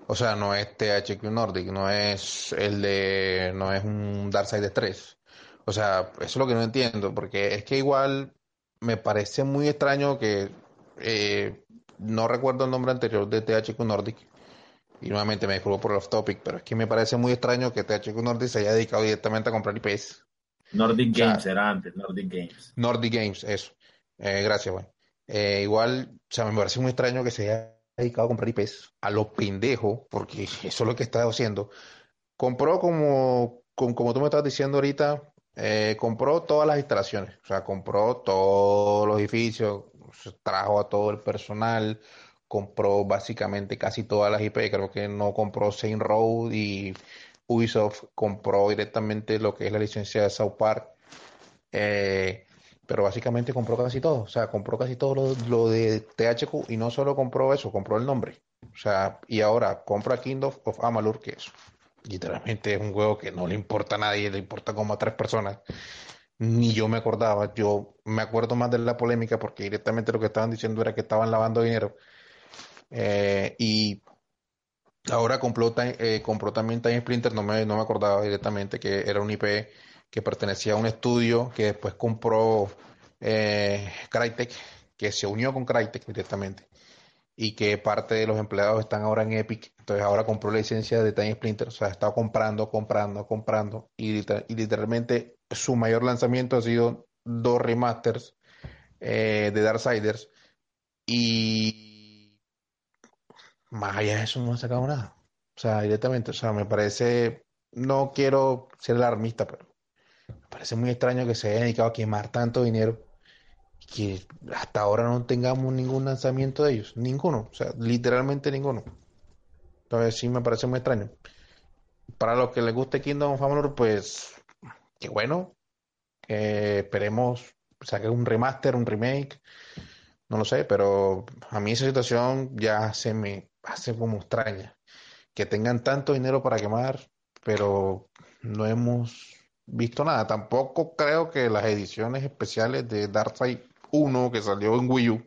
O sea, no es THQ Nordic, no es el de, no es un Darkseid 3. O sea, eso es lo que no entiendo, porque es que igual me parece muy extraño que eh, no recuerdo el nombre anterior de THQ Nordic, y nuevamente me disculpo por el off topic, pero es que me parece muy extraño que THQ Nordic se haya dedicado directamente a comprar IPs. Nordic Games era antes, Nordic Games. Nordic Games, eso. Eh, gracias, güey. Eh, igual, o sea, me parece muy extraño que se haya dedicado a comprar IPs a lo pendejo, porque eso es lo que está haciendo. Compró como, como tú me estás diciendo ahorita, eh, compró todas las instalaciones, o sea, compró todos los edificios, trajo a todo el personal, compró básicamente casi todas las IP, creo que no compró Saint Row y Ubisoft compró directamente lo que es la licencia de South Park, eh, pero básicamente compró casi todo, o sea, compró casi todo lo, lo, de THQ y no solo compró eso, compró el nombre, o sea, y ahora compra Kingdom of Amalur, que es literalmente es un juego que no le importa a nadie, le importa como a tres personas. Ni yo me acordaba, yo me acuerdo más de la polémica porque directamente lo que estaban diciendo era que estaban lavando dinero. Eh, y ahora compró, eh, también Time Splinter, no me, no me acordaba directamente que era un IP que pertenecía a un estudio que después compró eh, Crytek, que se unió con Crytek directamente y que parte de los empleados están ahora en Epic. Entonces ahora compró la licencia de Time Splinter, o sea, estado comprando, comprando, comprando y, literalmente su mayor lanzamiento ha sido dos remasters eh, de Darksiders y más allá de eso no ha sacado nada. O sea, directamente, o sea, me parece, no quiero ser alarmista, pero me parece muy extraño que se haya dedicado a quemar tanto dinero que hasta ahora no tengamos ningún lanzamiento de ellos, ninguno, o sea, literalmente ninguno. Entonces sí me parece muy extraño. Para los que les guste Kingdom of Amalur, pues qué bueno. esperemos saque un remaster, un remake, no lo sé, pero a mí esa situación ya se me hace como extraña. Que tengan tanto dinero para quemar, pero no hemos visto nada. Tampoco creo que las ediciones especiales de Darkseid uno que salió en Wii U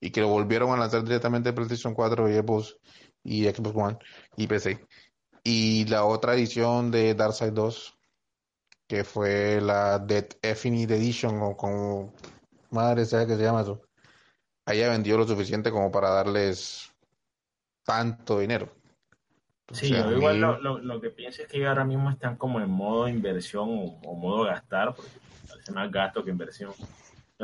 y que lo volvieron a lanzar directamente en PlayStation 4 y Xbox, y Xbox One y PC. Y la otra edición de Darkseid 2, que fue la Dead Infinite Edition, o como madre sea que se llama eso, haya vendido lo suficiente como para darles tanto dinero. sí, igual lo, lo, que pienso es que ahora mismo están como en modo inversión o, modo gastar, porque parece más gasto que inversión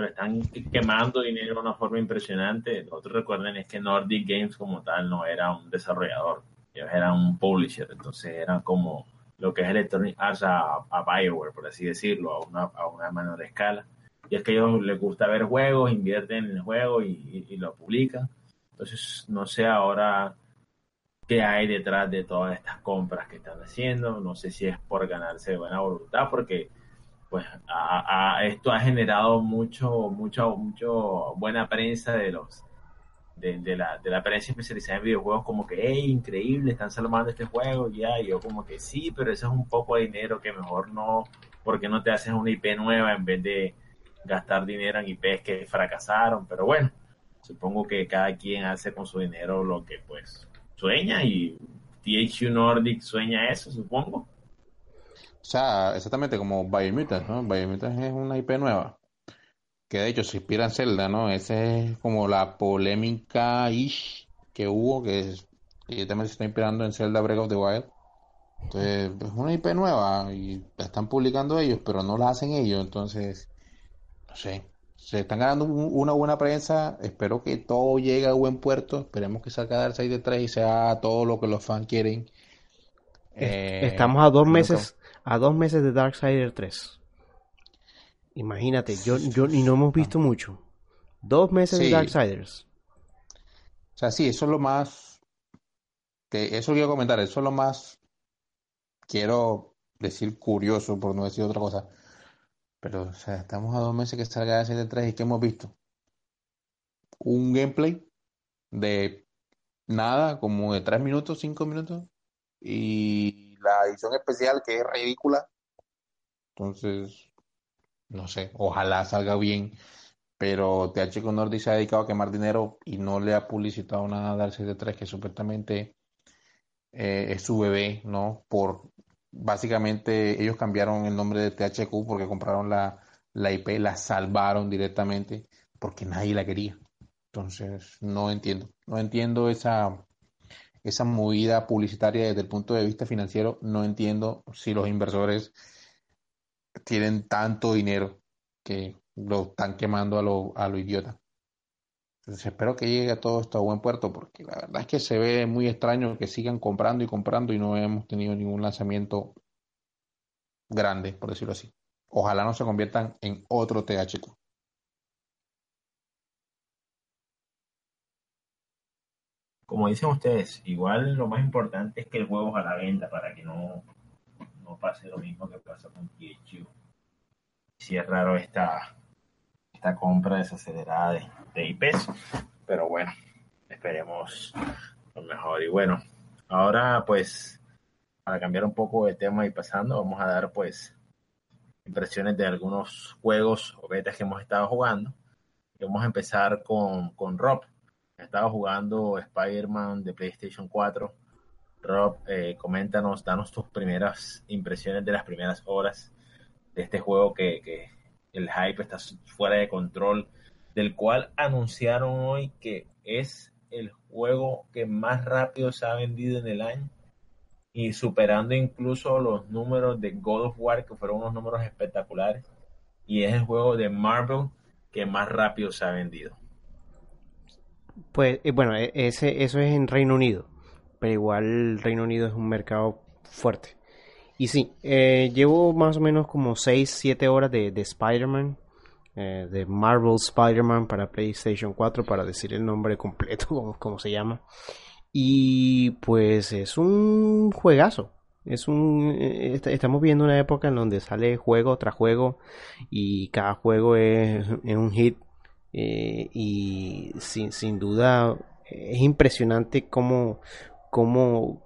pero están quemando dinero de una forma impresionante. Otros recuerden es que Nordic Games como tal no era un desarrollador, ellos eran un publisher, entonces eran como lo que es Electronic Arts a, Bioware, por así decirlo, a una, a una menor escala. Y es que a ellos les gusta ver juegos, invierten en el juego y, y lo publican. Entonces, no sé ahora qué hay detrás de todas estas compras que están haciendo. No sé si es por ganarse buena voluntad, porque pues a, esto ha generado mucho, mucho, mucho buena prensa de los de, la, de la prensa especializada en videojuegos como que, hey, increíble, están salvando este juego, ya, y yo como que sí, pero eso es un poco de dinero que mejor no, porque no te haces una IP nueva en vez de gastar dinero en IPs que fracasaron, pero bueno, supongo que cada quien hace con su dinero lo que pues sueña y THU Nordic sueña eso, supongo. O sea, exactamente como Biomutant, ¿no? Biomutant es una IP nueva. Que de hecho se inspira en Zelda, ¿no? Esa es como la polémica ish que hubo, que, es, también se está inspirando en Zelda Breath of the Wild. Entonces, es una IP nueva y la están publicando ellos, pero no la hacen ellos. Entonces, no sé. Se están ganando una buena prensa. Espero que todo llegue a buen puerto. Esperemos que salga del 6 de 3 y sea todo lo que los fans quieren. Estamos a dos meses a dos meses de Darksider 3. Imagínate, yo, yo y no hemos visto mucho. Dos meses de Darksiders. O sea, sí, eso es lo más. Que eso quiero comentar, eso es lo más. Quiero decir curioso, por no decir otra cosa. Pero, o sea, estamos a dos meses que salga Darksiders 3 y ¿qué hemos visto? Un gameplay de nada, como de tres minutos, cinco minutos. Y la edición especial que es ridícula. Entonces, no sé, ojalá salga bien. Pero THQ Nordic se ha dedicado a quemar dinero y no le ha publicitado nada a Darcy de 3, que supuestamente eh, es su bebé, ¿no? Por básicamente ellos cambiaron el nombre de THQ porque compraron la, la IP, la salvaron directamente porque nadie la quería. Entonces, no entiendo, no entiendo esa esa movida publicitaria desde el punto de vista financiero, no entiendo si los inversores tienen tanto dinero que lo están quemando a lo, a lo idiota. Entonces espero que llegue a todo esto a buen puerto, porque la verdad es que se ve muy extraño que sigan comprando y comprando y no hemos tenido ningún lanzamiento grande, por decirlo así. Ojalá no se conviertan en otro THQ. Como dicen ustedes, igual lo más importante es que el juego a la venta para que no, no pase lo mismo que pasa con THQ. Si es raro esta, esta compra desacelerada de, de IPs, pero bueno, esperemos lo mejor. Y bueno, ahora pues para cambiar un poco de tema y pasando, vamos a dar pues impresiones de algunos juegos o betas que hemos estado jugando. Vamos a empezar con, con Rob. He estado jugando Spider-Man de PlayStation 4. Rob, eh, coméntanos, danos tus primeras impresiones de las primeras horas de este juego que, que el hype está fuera de control, del cual anunciaron hoy que es el juego que más rápido se ha vendido en el año y superando incluso los números de God of War, que fueron unos números espectaculares. Y es el juego de Marvel que más rápido se ha vendido. Pues eh, bueno, e, ese, eso es en Reino Unido, pero igual Reino Unido es un mercado fuerte. Y sí, eh, llevo más o menos como 6-7 horas de, de Spider-Man, eh, de Marvel Spider-Man para PlayStation 4, para decir el nombre completo, *laughs* como, se llama. Y pues es un juegazo. Es un estamos viendo una época en donde sale juego tras juego y cada juego es, un hit eh, y sin, sin, duda es impresionante cómo, cómo,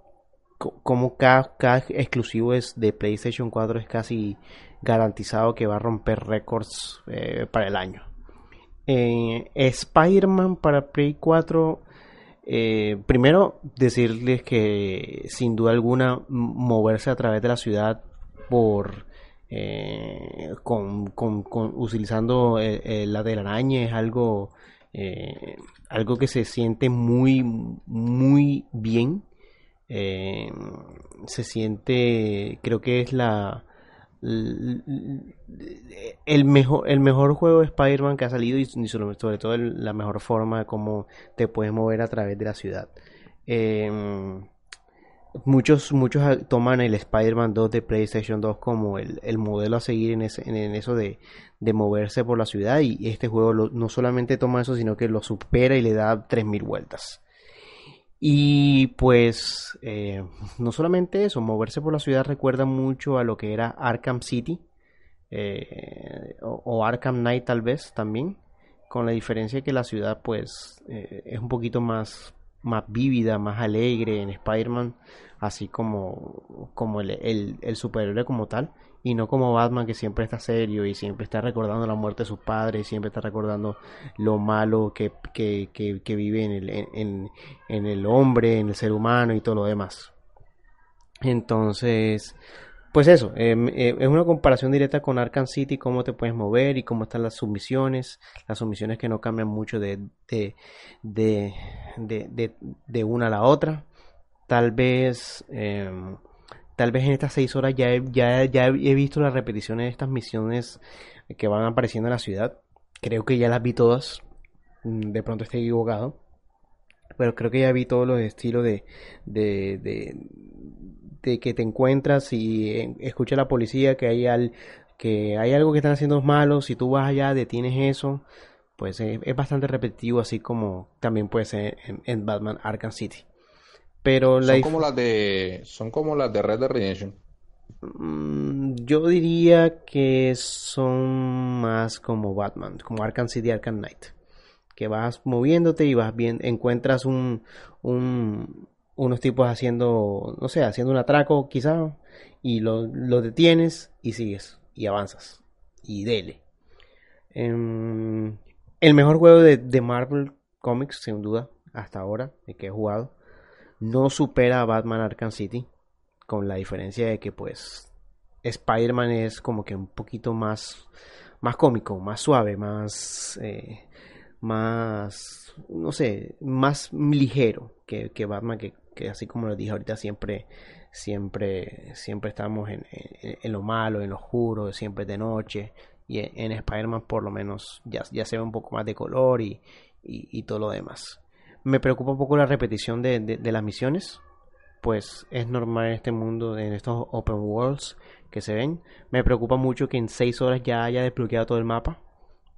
cómo cada, cada, exclusivo es de PlayStation 4 es casi garantizado que va a romper récords eh, para el año. Spider-Man para Play 4 eh, primero, decirles que sin duda alguna moverse a través de la ciudad por eh, con, utilizando eh, la de la araña es algo algo que se siente muy muy bien se siente creo que es la el mejor, el mejor juego de Spider-Man que ha salido y sobre todo la mejor forma de cómo te puedes mover a través de la ciudad. Muchos, muchos toman el Spider-Man 2 de PlayStation 2 como el, modelo a seguir en, en, eso de, moverse por la ciudad y este juego no solamente toma eso sino que lo supera y le da 3000 vueltas. Y pues eh, no solamente eso, moverse por la ciudad recuerda mucho a lo que era Arkham City eh, o, Arkham Knight tal vez también, con la diferencia que la ciudad pues eh, es un poquito más, más vívida, más alegre en Spider-Man, así como, como el, el, el superhéroe como tal y no como Batman que siempre está serio y siempre está recordando la muerte de sus padres, y siempre está recordando lo malo que, que, que, vive en el, en, el hombre, en el ser humano y todo lo demás. Entonces, pues eso, em, eh, es una comparación directa con Arkham City, cómo te puedes mover y cómo están las submisiones, las submisiones que no cambian mucho de, de, de, de, de una a la otra. Tal vez... Eh, tal vez en estas seis horas ya he, ya, ya he visto las repeticiones de estas misiones que van apareciendo en la ciudad. Creo que ya las vi todas. Mm, de pronto estoy equivocado. Pero creo que ya vi todos los estilos de, de, de, que te encuentras y escucha a la policía que hay, al, que hay algo que están haciendo malo. Si tú vas allá, detienes eso. Pues es, bastante repetitivo, así como también puede ser en Batman Arkham City. Pero son como las de son como las de Red Dead Redemption. Mm, yo diría que son más como Batman, como Arkham City, Arkham Knight, que vas moviéndote y vas bien, encuentras un, un unos tipos haciendo, no sé, haciendo un atraco quizá y lo, lo detienes y sigues y avanzas y dele. Em, el mejor juego de, de Marvel Comics, sin duda, hasta ahora, de que he jugado no supera a Batman Arkham City, con la diferencia de que pues Spider-Man es como que un poquito más, más cómico, más suave, más, eh, más, no sé, más ligero que, que Batman, que, que, así como lo dije ahorita, siempre, siempre, siempre estamos en, en, lo malo, en lo oscuro, siempre de noche. Y en, Spider-Man por lo menos ya, ya se ve un poco más de color y, y todo lo demás. Me preocupa un poco la repetición de, las misiones, pues es normal en este mundo, en estos open worlds que se ven. Me preocupa mucho que en 6 horas ya haya desbloqueado todo el mapa.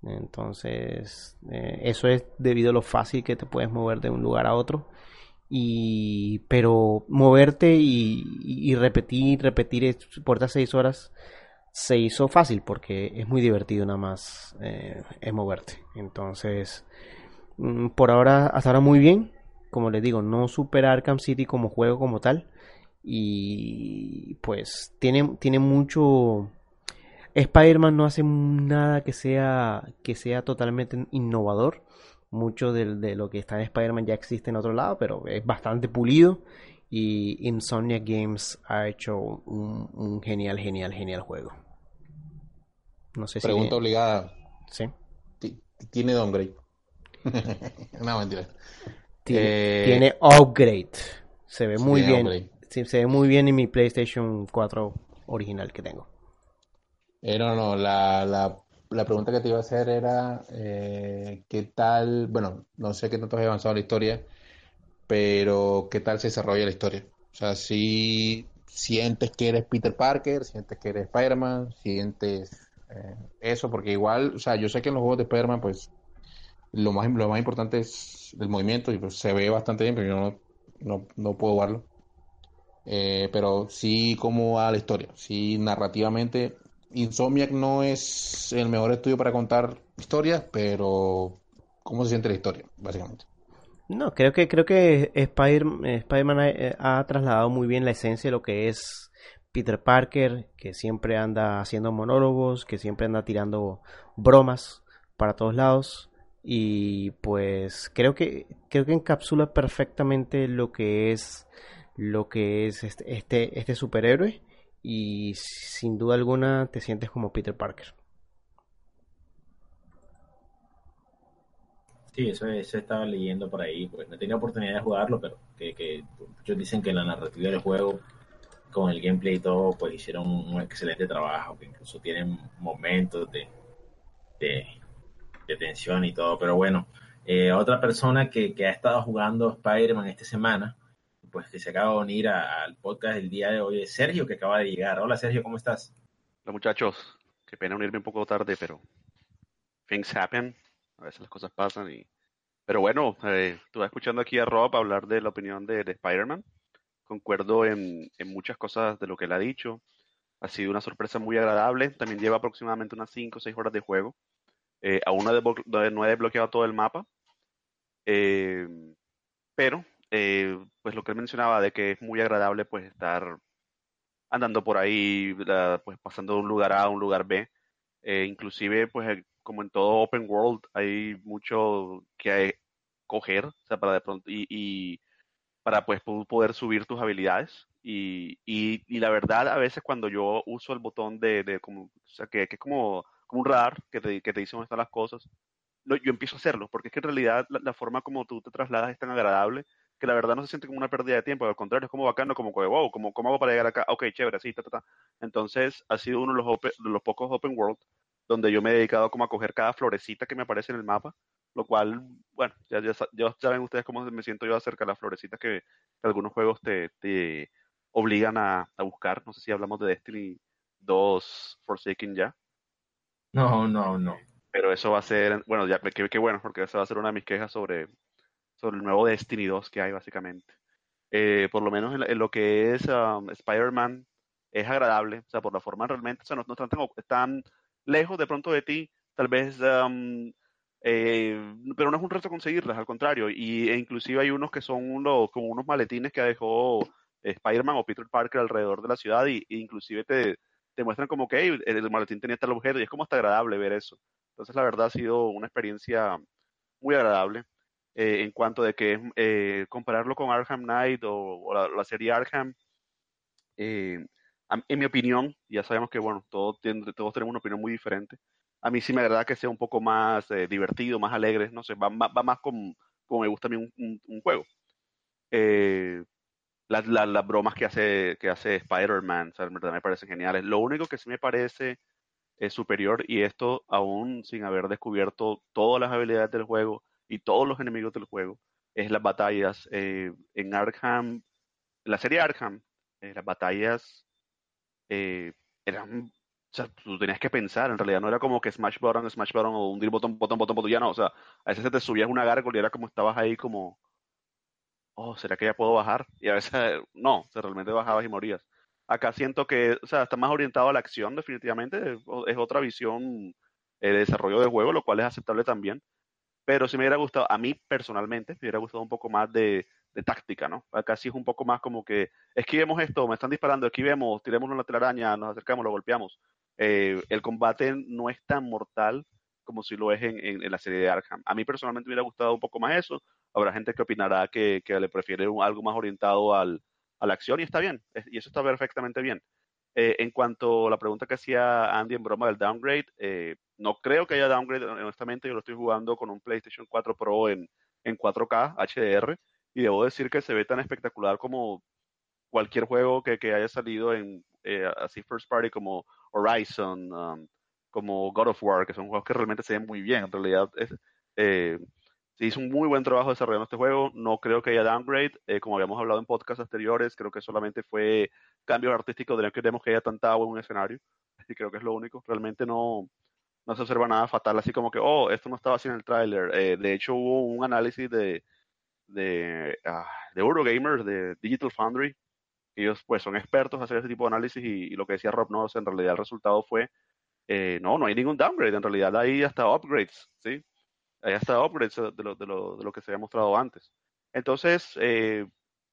Entonces, eh, eso es debido a lo fácil que te puedes mover de un lugar a otro. Y, pero moverte y, y repetir, repetir por estas 6 horas se hizo fácil porque es muy divertido nada más eh, moverte. Entonces, por ahora, hasta ahora muy bien. Como les digo, no supera Arkham City como juego como tal. Y pues tiene, tiene mucho... Spider-Man no hace nada que sea, que sea totalmente innovador. Mucho de, lo que está en Spider-Man ya existe en otro lado, pero es bastante pulido. Y Insomnia Games ha hecho un genial, genial, genial juego. No sé Pregunta obligada. Sí. ¿Tiene downgrade? *laughs* no, mentira. Tiene, eh, upgrade. Se ve muy bien. se ve muy bien en mi PlayStation 4 original que tengo. Eh, no, no, la, la, la, pregunta que te iba a hacer era eh, qué tal, bueno, no sé qué tanto has avanzado en la historia, pero qué tal se desarrolla la historia. O sea, si sientes que eres Peter Parker, sientes que eres Spider-Man, sientes eh, eso, porque igual, o sea, yo sé que en los juegos de Spider-Man, pues, lo más, lo más importante es el movimiento y pues se ve bastante bien, pero yo no, no, no puedo verlo. Eh, pero sí como a la historia, sí narrativamente. Insomniac no es el mejor estudio para contar historias, pero ¿cómo se siente la historia, básicamente? No, creo que creo que Spider, Spider-Man ha, ha, trasladado muy bien la esencia de lo que es Peter Parker, que siempre anda haciendo monólogos, que siempre anda tirando bromas para todos lados. Y pues creo que creo que encapsula perfectamente lo que es lo que es este, este, este superhéroe. Y sin duda alguna te sientes como Peter Parker. Sí, eso, eso estaba leyendo por ahí, pues no tenía oportunidad de jugarlo, pero que, que muchos dicen que la narrativa del juego con el gameplay y todo, pues hicieron un excelente trabajo, que incluso tienen momentos de, de, tensión y todo. Pero bueno, eh, otra persona que, ha estado jugando Spider-Man esta semana, pues que se acaba de unir al podcast el día de hoy, es Sergio, que acaba de llegar. Hola Sergio, ¿cómo estás? Hola muchachos, qué pena unirme un poco tarde, pero things happen, a veces las cosas pasan y... Pero bueno, eh, estuve escuchando aquí a Rob hablar de la opinión de, de Spider-Man concuerdo en, muchas cosas de lo que él ha dicho. Ha sido una sorpresa muy agradable. También lleva aproximadamente unas 5 o 6 horas de juego. Eh, aún no he, desbloqueado todo el mapa. Eh, pero, eh, pues lo que él mencionaba de que es muy agradable pues estar andando por ahí, pues pasando de un lugar A a un lugar B. inclusive, pues como en todo open world, hay mucho que coger, o sea, para de pronto, y para pues poder subir tus habilidades. Y, y, la verdad, a veces cuando yo uso el botón de, de como, o sea, que, que, es como, como un radar que te, que te dice dónde están las cosas, yo empiezo a hacerlo, porque es que en realidad la, forma como tú te trasladas es tan agradable que la verdad no se siente como una pérdida de tiempo, al contrario, es como bacano, como que, wow, como, ¿cómo hago para llegar acá? Ok, chévere, ta. Entonces, ha sido uno de los, los pocos open world donde yo me he dedicado como a coger cada florecita que me aparece en el mapa lo cual, bueno, ya, ya, ya saben ustedes cómo me siento yo acerca de las florecitas que, algunos juegos te, te obligan a, a, buscar. No sé si hablamos de Destiny 2 Forsaken ya. No, no, no. Pero eso va a ser, bueno, ya qué, bueno, porque esa va a ser una de mis quejas sobre, sobre el nuevo Destiny 2 que hay, básicamente. Eh, por lo menos en, lo que es um, Spider-Man, es agradable, o sea, por la forma realmente, o sea, no, están, están lejos de pronto de ti, tal vez um, eh, pero no es un reto conseguirlas, al contrario. Y, e inclusive hay unos que son como unos maletines que dejó Spider-Man o Peter Parker alrededor de la ciudad y, e inclusive te, te, muestran como que el, maletín tenía tal objeto y es como hasta agradable ver eso. Entonces la verdad ha sido una experiencia muy agradable eh, en cuanto de que eh, compararlo con Arkham Knight o, la, serie Arkham. en mi opinión, ya sabemos que bueno, todos, todos tenemos una opinión muy diferente a mí sí me agrada que sea un poco más eh, divertido, más alegre, no sé, va, va, más como, como, me gusta a mí un, un, juego. Eh, las, las, bromas que hace, que hace Spider-Man, o verdad me parecen geniales. Lo único que sí me parece eh, superior, y esto aún sin haber descubierto todas las habilidades del juego y todos los enemigos del juego, es las batallas. en Arkham la serie Arkham, eh, las batallas eh, eran, o sea, tú tenías que pensar, en realidad no era como que smash button, smash button o un drill botón, botón, botón, botón, ya no, o sea, a veces te subías una gárgola y era como estabas ahí como, oh, ¿será que ya puedo bajar? *laughs* Y a veces no, o realmente bajabas y morías. Acá siento que, o sea, está más orientado a la acción, definitivamente, es, otra visión eh, de desarrollo de juego, lo cual es aceptable también. Pero sí me hubiera gustado, a mí personalmente, me hubiera gustado un poco más de, de táctica, ¿no? Acá sí es un poco más como que esquivemos esto, me están disparando, esquivemos, tiremos una telaraña, nos acercamos, lo golpeamos. Eh, el combate no es tan mortal como si lo es en, en, la serie de Arkham. A mí personalmente me hubiera gustado un poco más eso. Habrá gente que opinará que, que le prefiere un, algo más orientado al, a la acción y está bien, y eso está perfectamente bien. Eh, en cuanto a la pregunta que hacía Andy en broma del downgrade, eh, no creo que haya downgrade, honestamente yo lo estoy jugando con un PlayStation 4 Pro en, en 4K HDR y debo decir que se ve tan espectacular como cualquier juego que, que haya salido en eh, así first party como Horizon, um, como God of War, que son juegos que realmente se ven muy bien. En realidad es, eh, se hizo un muy buen trabajo desarrollando este juego. No creo que haya downgrade, eh, como habíamos hablado en podcasts anteriores, creo que solamente fue cambio artístico de que queremos que haya tanta agua en un escenario. Y creo que es lo único. Realmente no, no se observa nada fatal, así como que, oh, esto no estaba así en el tráiler. Eh, de hecho, hubo un análisis de, de, uh, de Eurogamer, de Digital Foundry. Ellos pues son expertos en hacer ese tipo de análisis y, y lo que decía Rob Knox, en realidad el resultado fue, eh, no, no hay ningún downgrade, en realidad hay hasta upgrades, ¿sí? Hasta upgrades de lo, de lo, de lo que se había mostrado antes. Entonces, eh,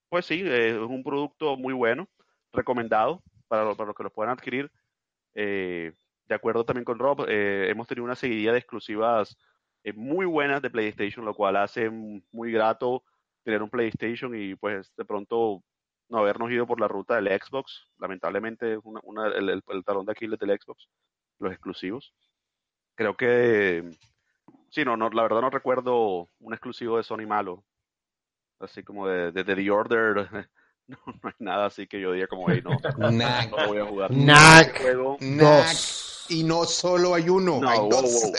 pues sí, eh, es un producto muy bueno, recomendado para, lo, para los que lo puedan adquirir. Eh, de acuerdo también con Rob, eh, hemos tenido una seguidilla de exclusivas eh, muy buenas de PlayStation, lo cual hace muy grato tener un PlayStation y pues de pronto no habernos ido por la ruta del Xbox. Lamentablemente, una, una, el, el, el, talón de Aquiles del Xbox, los exclusivos. Creo que, sí, no, no, la verdad no recuerdo un exclusivo de Sony malo. Así como de, de, de The Order, *laughs* no, no, hay nada así que yo diga como, hey, *laughs* no, Knack. no lo voy a jugar. Knack. Juego. Knack. Y no solo hay uno, No, hay wow, dos. wow.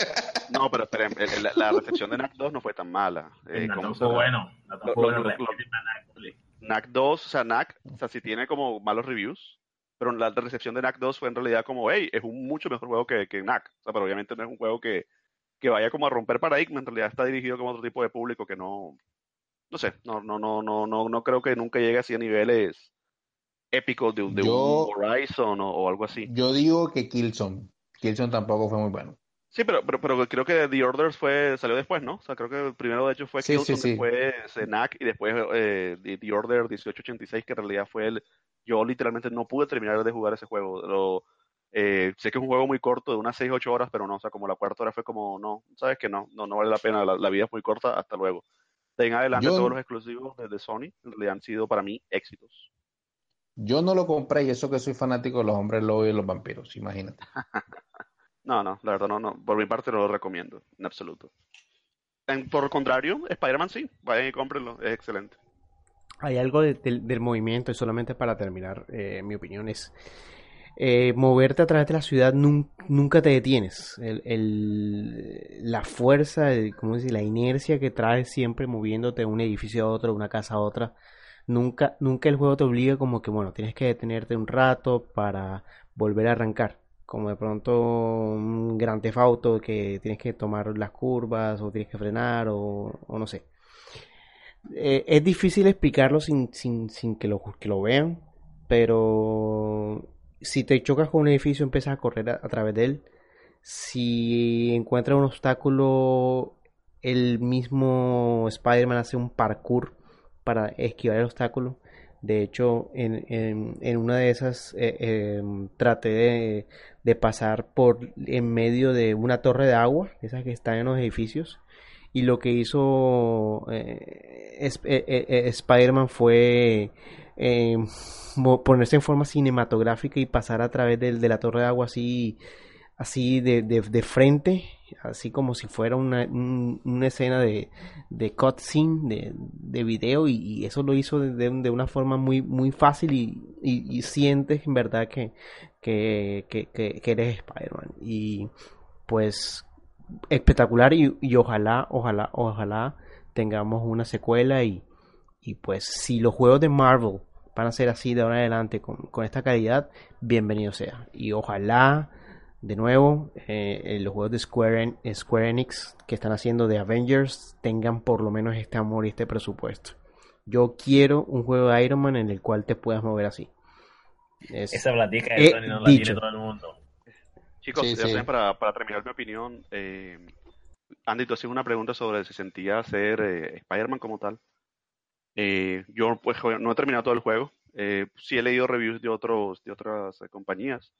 No, pero esperen, el- el- la recepción de NAC 2 no fue tan mala. Eh, No, bueno. No Lo- bueno. lo- la- lo- la- NAC 2, o sea, NAC, o sea, sí tiene como malos reviews, pero la recepción de NAC 2 fue en realidad como, hey, es un mucho mejor juego que, que NAC. O sea, pero obviamente no es un juego que, que vaya como a romper paradigma, en realidad está dirigido como a otro tipo de público que no, no sé, no, no, no, no, no, no creo que nunca llegue así a niveles épicos de, un- de Yo- un Horizon o, o algo así. Yo digo que Killzone. Killzone tampoco fue muy bueno. Sí, pero, pero, pero creo que The Orders fue, salió después, ¿no? O sea, creo que primero de hecho fue Sí, Killzone, sí, sí. después NAC y después eh, The Order 1886, que en realidad fue el... Yo literalmente no pude terminar de jugar ese juego. Lo, eh, sé que es un juego muy corto, de unas 6, 8 horas, pero no, o sea, como la cuarta hora fue como, no, sabes que no, no, no vale la pena, la, la vida es muy corta, hasta luego. De en adelante Yo- todos los exclusivos de, de Sony realidad han sido para mí éxitos. Yo no lo compré y eso que soy fanático de los hombres lobos y los vampiros, imagínate. *laughs* No, no, la verdad no, no, por mi parte no lo recomiendo, en absoluto. En- por el contrario, Spider-Man sí, vayan y cómprenlo, es excelente. Hay algo de- del- del movimiento, y solamente para terminar, eh, mi opinión es eh, moverte a través de la ciudad nun- nunca te detienes. La fuerza, el- ¿cómo decir? La inercia que traes siempre moviéndote de un edificio a otro, de una casa a otra. Nunca, nunca el juego te obliga como que, bueno, tienes que detenerte un rato para volver a arrancar. Como de pronto un Gran Theft Auto que tienes que tomar las curvas o tienes que frenar o, o no sé. Eh, es difícil explicarlo sin, sin, sin que lo, que lo vean, pero si te chocas con un edificio empiezas a correr a, través de él. Si encuentras un obstáculo, el mismo Spider-Man hace un parkour para esquivar el obstáculo. De hecho, en, en, una de esas eh, eh, traté de, de pasar por en medio de una torre de agua, esas que están en los edificios. Y lo que hizo eh, eh, Spider-Man fue mo- ponerse en forma cinematográfica y pasar a través del- de, la torre de agua así, así de, de, de frente, así como si fuera una, un- una escena de, de cutscene, de, de video, y, eso lo hizo de, de- de una forma muy, muy fácil y, y- sientes en verdad que, que- que eres Spider-Man. Y pues espectacular y, y ojalá, ojalá, ojalá tengamos una secuela y, y pues si los juegos de Marvel van a ser así de ahora en adelante con, con esta calidad, bienvenido sea. Y ojalá, de nuevo, eh, los juegos de Square, Square Enix que están haciendo de Avengers tengan por lo menos este amor y este presupuesto. Yo quiero un juego de Iron Man en el cual te puedas mover así. Esa platica de Sony no la tiene todo el mundo. Chicos, Para, para, terminar mi opinión, eh, Andy, tú hacías una pregunta sobre si sentía ser eh, Spider-Man como tal. Eh, yo pues no he terminado todo el juego. Eh, sí he leído reviews de otros de otras eh, compañías.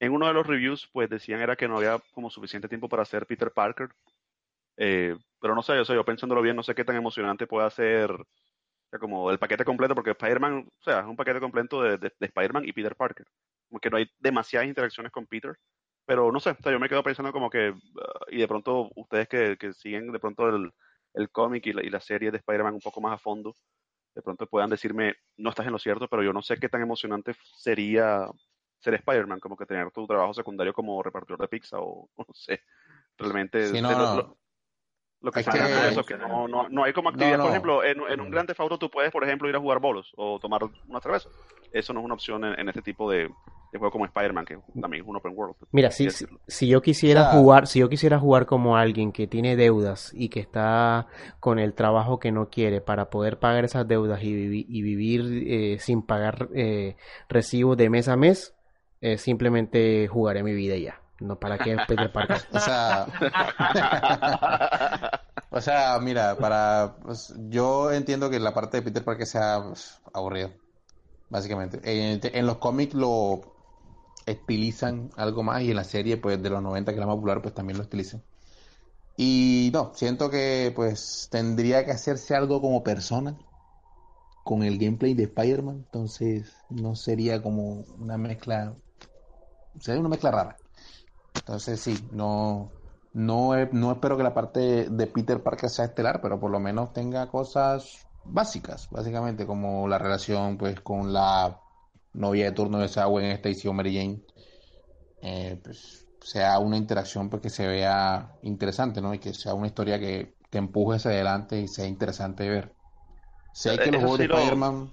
En uno de los reviews pues decían era que no había como suficiente tiempo para hacer Peter Parker. Eh, pero no sé, yo, yo pensándolo bien, no sé qué tan emocionante puede ser como el paquete completo, porque Spider-Man, o sea, es un paquete completo de, de, Spider-Man y Peter Parker. Como no hay demasiadas interacciones con Peter. Pero no sé, o sea, yo me quedo pensando como que, uh, y de pronto ustedes que, que siguen de pronto el, el cómic y la, y la serie de Spider-Man un poco más a fondo, de pronto puedan decirme, no estás en lo cierto, pero yo no sé qué tan emocionante sería ser Spider-Man, como que tener tu trabajo secundario como repartidor de pizza o *laughs* no sé. Realmente sí, no, lo, no. lo, que, es que, eso, que no, no, no, hay como actividad. Por ejemplo, en, en un Gran Theft Auto tú puedes, por ejemplo, ir a jugar bolos o tomar una cerveza. Eso no es una opción en, en este tipo de, de juego como Spider-Man, que también es un open world. Mira, si, si, si, yo quisiera jugar, si yo quisiera jugar como alguien que tiene deudas y que está con el trabajo que no quiere para poder pagar esas deudas y, vivi y vivir eh, sin pagar eh, recibos de mes a mes, eh, simplemente jugaré mi vida y ya. No para qué Peter Parker. *laughs* o sea, *laughs* o sea, mira, para pues, yo entiendo que la parte de Peter Parker sea pues, aburrido, básicamente. En, en los cómics lo estilizan algo más y en la serie pues de los 90 que es la más popular pues también lo estilizan. Y no, siento que pues tendría que hacerse algo como persona con el gameplay de Spider-Man, entonces no sería como una mezcla, sería una mezcla rara. Entonces sí, no, no, no espero que la parte de Peter Parker sea estelar, pero por lo menos tenga cosas básicas, básicamente como la relación pues con la novia de turno de esa en esta edición Mary Jane, eh, pues sea una interacción pues, que se vea interesante, ¿no? Y que sea una historia que te empuje hacia adelante y sea interesante de ver. Sé que los juegos de Spider-Man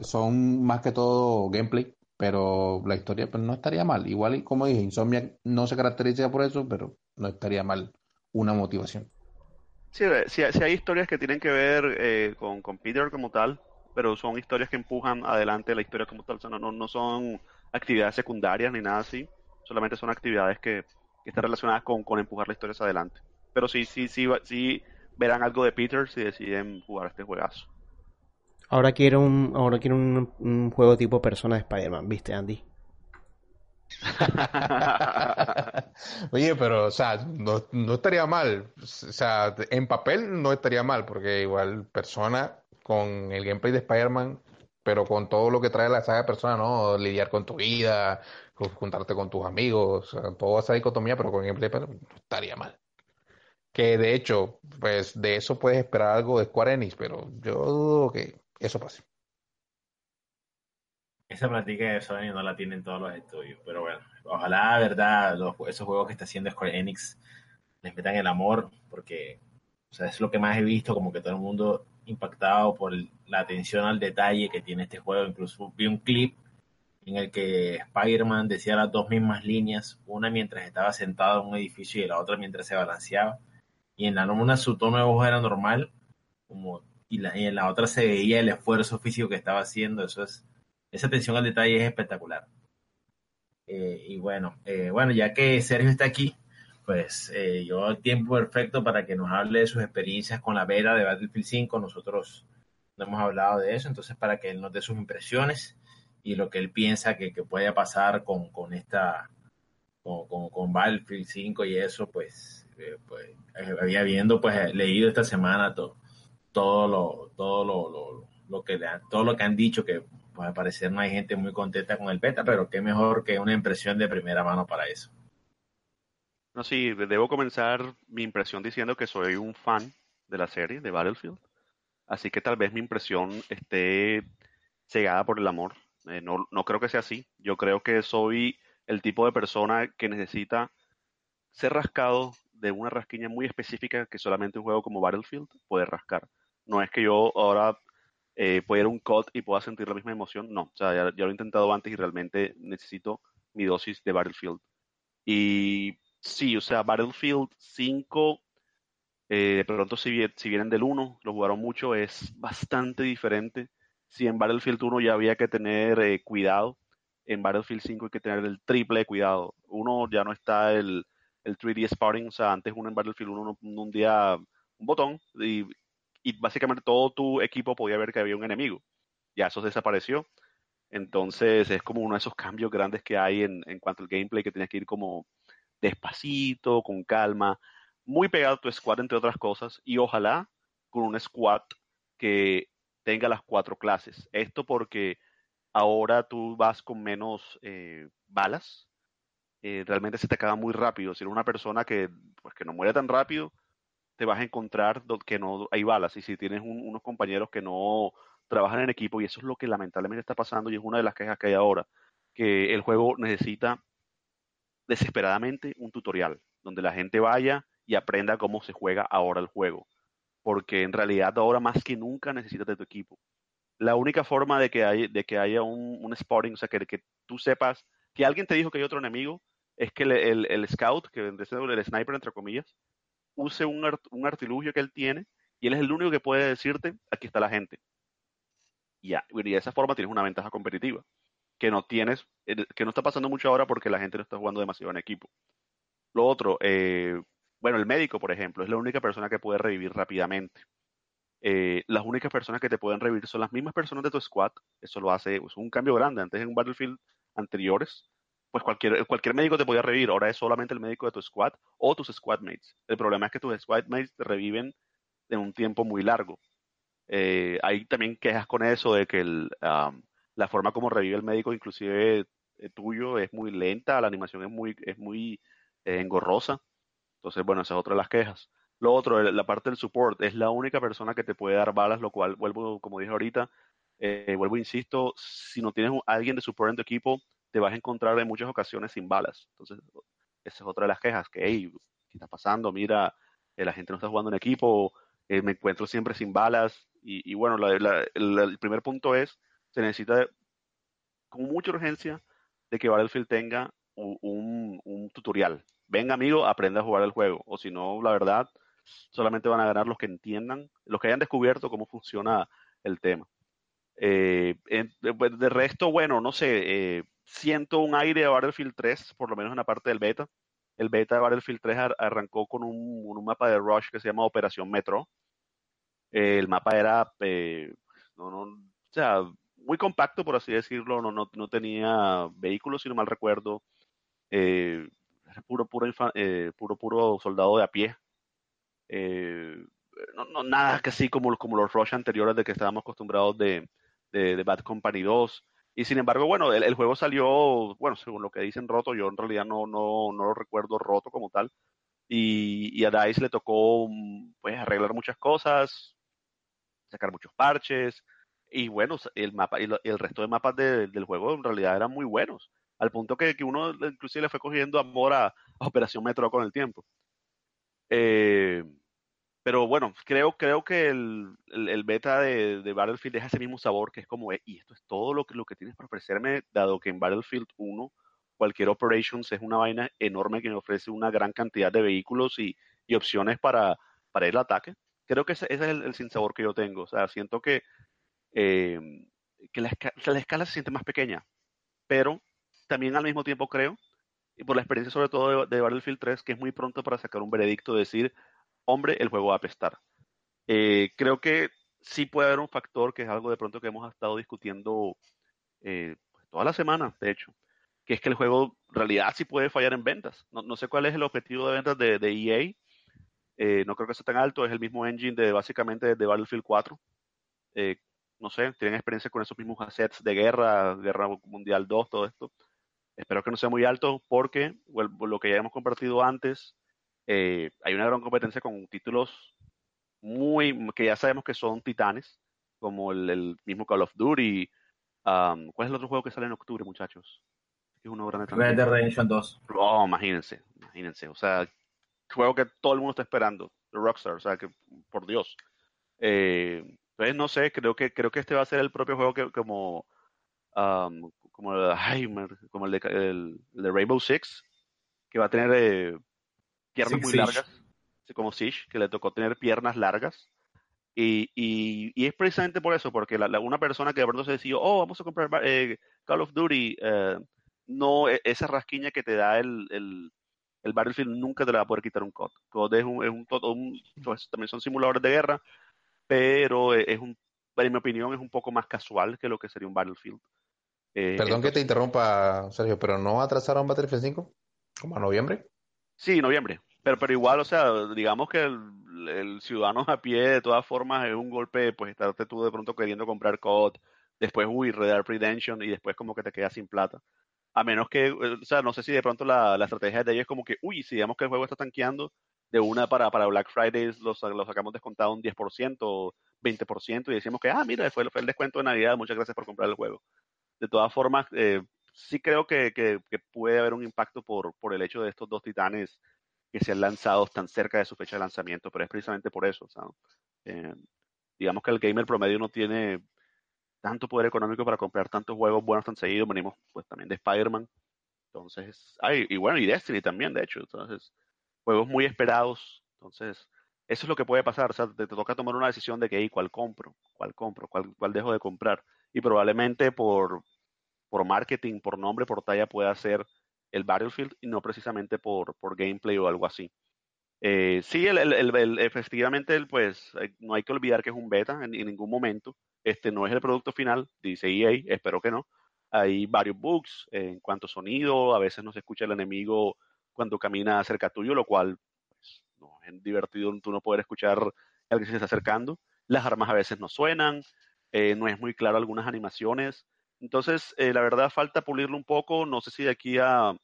son más que todo gameplay, pero la historia pues, no estaría mal. Igual, como dije, Insomnia no se caracteriza por eso, pero no estaría mal una motivación. Sí, sí, sí hay historias que tienen que ver eh, con, con Peter como tal, pero son historias que empujan adelante la historia como tal. O sea, no, no, son actividades secundarias ni nada así, solamente son actividades que, que están relacionadas con, con, empujar la historia hacia adelante. Pero sí, sí, sí, sí verán algo de Peter si deciden jugar este juegazo. Ahora quiero un, ahora quiero un, un juego tipo persona de Spider-Man, ¿viste, Andy? *laughs* Oye, pero, o sea, no, no estaría mal. O sea, en papel no estaría mal, porque igual persona con el gameplay de Spider-Man, pero con todo lo que trae la saga de Persona, ¿no? Lidiar con tu vida, juntarte con tus amigos, o sea, toda esa dicotomía, pero con el gameplay no estaría mal. Que de hecho, pues de eso puedes esperar algo de Square Enix, pero yo dudo que eso pase. Esa práctica de Sony no la tienen todos los estudios, pero bueno, ojalá, verdad, esos juegos que está haciendo Square Enix les metan el amor, porque o sea, es lo que más he visto, como que todo el mundo impactado por la atención al detalle que tiene este juego. Incluso vi un clip en el que Spider-Man decía las dos mismas líneas, una mientras estaba sentado en un edificio y la otra mientras se balanceaba. Y en la una su tono de voz era normal, como, y, en la otra se veía el esfuerzo físico que estaba haciendo. Eso es, esa atención al detalle es espectacular. Eh, y bueno, eh, bueno, ya que Sergio está aquí, pues eh, yo tiempo perfecto para que nos hable de sus experiencias con la beta de Battlefield 5. Nosotros no hemos hablado de eso, entonces para que él nos dé sus impresiones y lo que él piensa que, que puede pasar con, con esta con, con, Battlefield 5 y eso, pues, eh, pues eh, había viendo, pues leído esta semana todo, todo lo, todo lo, lo, lo que todo lo que han dicho que pues al parecer no hay gente muy contenta con el beta, pero qué mejor que una impresión de primera mano para eso. No, sí, debo comenzar mi impresión diciendo que soy un fan de la serie, de Battlefield. Así que tal vez mi impresión esté cegada por el amor. Eh, no, no creo que sea así. Yo creo que soy el tipo de persona que necesita ser rascado de una rasquiña muy específica que solamente un juego como Battlefield puede rascar. No es que yo ahora eh, pueda ir a un COD y pueda sentir la misma emoción. No, o sea, ya, ya, lo he intentado antes y realmente necesito mi dosis de Battlefield. Y sí, o sea, Battlefield 5, eh, de pronto si, si vienen del 1, lo jugaron mucho, es bastante diferente. Si en Battlefield 1 ya había que tener eh, cuidado, en Battlefield 5 hay que tener el triple de cuidado. Uno ya no está el, el 3D Spotting, o sea, antes uno en Battlefield 1 un día un botón y, y, básicamente todo tu equipo podía ver que había un enemigo. Ya eso desapareció. Entonces es como uno de esos cambios grandes que hay en, en cuanto al gameplay, que tienes que ir como despacito, con calma, muy pegado a tu squad, entre otras cosas, y ojalá con un squad que tenga las cuatro clases. Esto porque ahora tú vas con menos eh, balas, eh, realmente se te acaba muy rápido. Si eres una persona que, pues, que no muere tan rápido, te vas a encontrar que no hay balas. Y si tienes unos compañeros que no trabajan en equipo, y eso es lo que lamentablemente está pasando, y es una de las quejas que hay ahora, que el juego necesita desesperadamente un tutorial, donde la gente vaya y aprenda cómo se juega ahora el juego. Porque en realidad ahora más que nunca necesitas de tu equipo. La única forma de que, hay, de que haya un, un spotting, o sea, que, tú sepas que alguien te dijo que hay otro enemigo, es que el, scout, que vendría el sniper, entre comillas, use un, un, artilugio que él tiene y él es el único que puede decirte, aquí está la gente. Y ya, y de esa forma tienes una ventaja competitiva, que no tienes, que no está pasando mucho ahora porque la gente no está jugando demasiado en equipo. Lo otro, eh, bueno, el médico, por ejemplo, es la única persona que puede revivir rápidamente. Eh, las únicas personas que te pueden revivir son las mismas personas de tu squad. Eso lo hace, un cambio grande. Antes en Battlefield anteriores, pues cualquier, cualquier médico te podía revivir. Ahora es solamente el médico de tu squad o tus squadmates. El problema es que tus squadmates te reviven en un tiempo muy largo. Eh, hay también quejas con eso de que el, la forma como revive el médico, inclusive eh, tuyo, es muy lenta, la animación es muy, es muy eh, engorrosa. Entonces, bueno, esa es otra de las quejas. Lo otro, la parte del support, es la única persona que te puede dar balas, lo cual, vuelvo, como dije ahorita, eh, vuelvo, insisto, si no tienes alguien de support en tu equipo, te vas a encontrar en muchas ocasiones sin balas. Entonces, esa es otra de las quejas, que, hey, ¿qué está pasando? Mira, eh, la gente no está jugando en equipo, eh, me encuentro siempre sin balas. Y, bueno, el, primer punto es, se necesita con mucha urgencia de que Battlefield tenga un, un, tutorial. Venga, amigo, aprenda a jugar el juego. O si no, la verdad, solamente van a ganar los que entiendan, los que hayan descubierto cómo funciona el tema. Eh, de, de, resto, bueno, no sé, eh, siento un aire de Battlefield 3, por lo menos en la parte del beta. El beta de Battlefield 3 ar arrancó con un, un, mapa de Rush que se llama Operación Metro. El mapa era, eh, no, no, o sea, muy compacto, por así decirlo. No, no, no tenía vehículos, si no mal recuerdo. Eh, puro, puro, eh, puro, puro soldado de a pie. No, no, nada que así como, como los Rush anteriores de que estábamos acostumbrados de, de, Bad Company 2 y sin embargo, bueno, el, el, juego salió, bueno, según lo que dicen roto, yo en realidad no, no, no lo recuerdo roto como tal. Y, y, a DICE le tocó pues arreglar muchas cosas, sacar muchos parches. Y bueno, el mapa y el resto de mapas de, del juego en realidad eran muy buenos. Al punto que, que uno inclusive le fue cogiendo amor a, a Operación Metro con el tiempo. Eh, pero bueno, creo, creo que el, el, el beta de, de, Battlefield deja ese mismo sabor que es como, eh, y esto es todo lo que, lo que tienes para ofrecerme, dado que en Battlefield 1 cualquier Operations es una vaina enorme que me ofrece una gran cantidad de vehículos y, y opciones para, para al ataque. Creo que ese, ese es el, el sinsabor que yo tengo. O sea, siento que, eh, que la, la escala se siente más pequeña, pero también al mismo tiempo creo, y por la experiencia sobre todo de, de Battlefield 3, que es muy pronto para sacar un veredicto, de decir, hombre, el juego va a apestar. Eh, creo que sí puede haber un factor que es algo de pronto que hemos estado discutiendo eh, pues, toda la semana, de hecho, que es que el juego en realidad sí puede fallar en ventas. No, no sé cuál es el objetivo de ventas de, de EA. Eh, no creo que sea tan alto, es el mismo engine de básicamente de Battlefield 4. Eh, no sé, tienen experiencia con esos mismos assets de guerra, Guerra Mundial 2, todo esto. Espero que no sea muy alto porque lo que ya hemos compartido antes, eh, hay una gran competencia con títulos muy que ya sabemos que son titanes, como el, el mismo Call of Duty. Um, ¿Cuál es el otro juego que sale en octubre, muchachos? Es uno grande Red Dead Redemption 2. Oh, imagínense, imagínense. O sea, juego que todo el mundo está esperando, The Rockstar, o sea, que por Dios. Eh, Entonces, no sé, creo que, creo que este va a ser el propio juego que como, um, como, ay, como el, de, el, de Rainbow Six, que va a tener eh, piernas muy largas, como Siege, que le tocó tener piernas largas. Y, y, y, es precisamente por eso, porque la, una persona que de pronto se decidió, oh, vamos a comprar eh, Call of Duty, eh, no, e, esa rasquiña que te da el, el, el, Battlefield nunca te la va a poder quitar un COD. COD es un, es un, un pues, también son simuladores de guerra, pero es un, en mi opinión, es un poco más casual que lo que sería un Battlefield. Eh, Perdón que te interrumpa, Sergio, pero ¿no atrasaron Battlefield 5? ¿Como a noviembre? Sí, noviembre. Pero, pero igual, o sea, digamos que el, el, ciudadano a pie, de todas formas, es un golpe, pues estarte tú de pronto queriendo comprar COD, después, uy, Red Dead Redemption, y después como que te quedas sin plata. A menos que, eh, o sea, no sé si de pronto la, la estrategia de ellos es como que, uy, si digamos que el juego está tanqueando, de una para, para Black Friday los, los sacamos descontado un 10% o 20% y decimos que, ah, mira, fue, el descuento de Navidad, muchas gracias por comprar el juego. De todas formas, eh, sí creo que, que, puede haber un impacto por, por el hecho de estos dos titanes que sean lanzados tan cerca de su fecha de lanzamiento, pero es precisamente por eso. Eh, digamos que el gamer promedio no tiene tanto poder económico para comprar tantos juegos buenos tan seguidos. Venimos pues también de Spider-Man. Entonces, ay, y bueno, y Destiny también, de hecho. Entonces, juegos muy esperados. Entonces, eso es lo que puede pasar. O sea, te, toca tomar una decisión de que, ¿cuál compro? ¿Cuál compro? ¿Cuál, ¿Cuál dejo de comprar? Y probablemente por, por marketing, por nombre, por talla, pueda ser el Battlefield y no precisamente por, por gameplay o algo así. Eh, sí, el, el, el, efectivamente, pues eh, no hay que olvidar que es un beta en, en, ningún momento. Este no es el producto final, dice EA, espero que no. Hay varios bugs eh, en cuanto a sonido, a veces no se escucha el enemigo cuando camina cerca tuyo, lo cual pues, no es divertido tú no poder escuchar al que se está acercando. Las armas a veces no suenan, eh, no es muy claro algunas animaciones. Entonces, eh, la verdad, falta pulirlo un poco. No sé si de aquí a,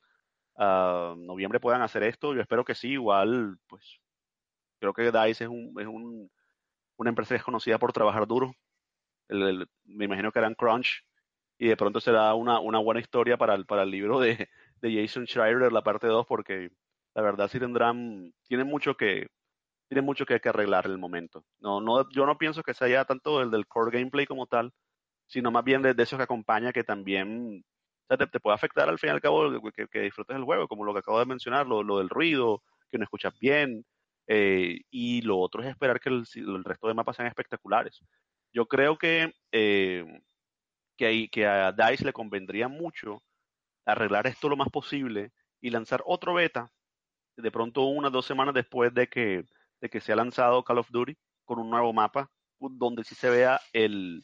a, noviembre puedan hacer esto. Yo espero que sí. Igual, pues, creo que DICE es, un, es un, una empresa desconocida por trabajar duro. El, el, me imagino que eran Crunch. Y de pronto será una, una buena historia para el, para el libro de, de Jason Schreier, la parte 2, porque la verdad sí tendrán, tienen mucho que, tienen mucho que, que arreglar en el momento. No, no, yo no pienso que sea tanto el del core gameplay como tal, sino más bien de, de eso que acompaña que también o sea, te, puede afectar al fin y al cabo que, que, disfrutes del juego, como lo que acabo de mencionar, lo, lo del ruido, que no escuchas bien, eh, y lo otro es esperar que el, el, resto de mapas sean espectaculares. Yo creo que, eh, que, hay, que a DICE le convendría mucho arreglar esto lo más posible y lanzar otro beta de pronto unas dos semanas después de que, de que se ha lanzado Call of Duty con un nuevo mapa donde sí se vea el,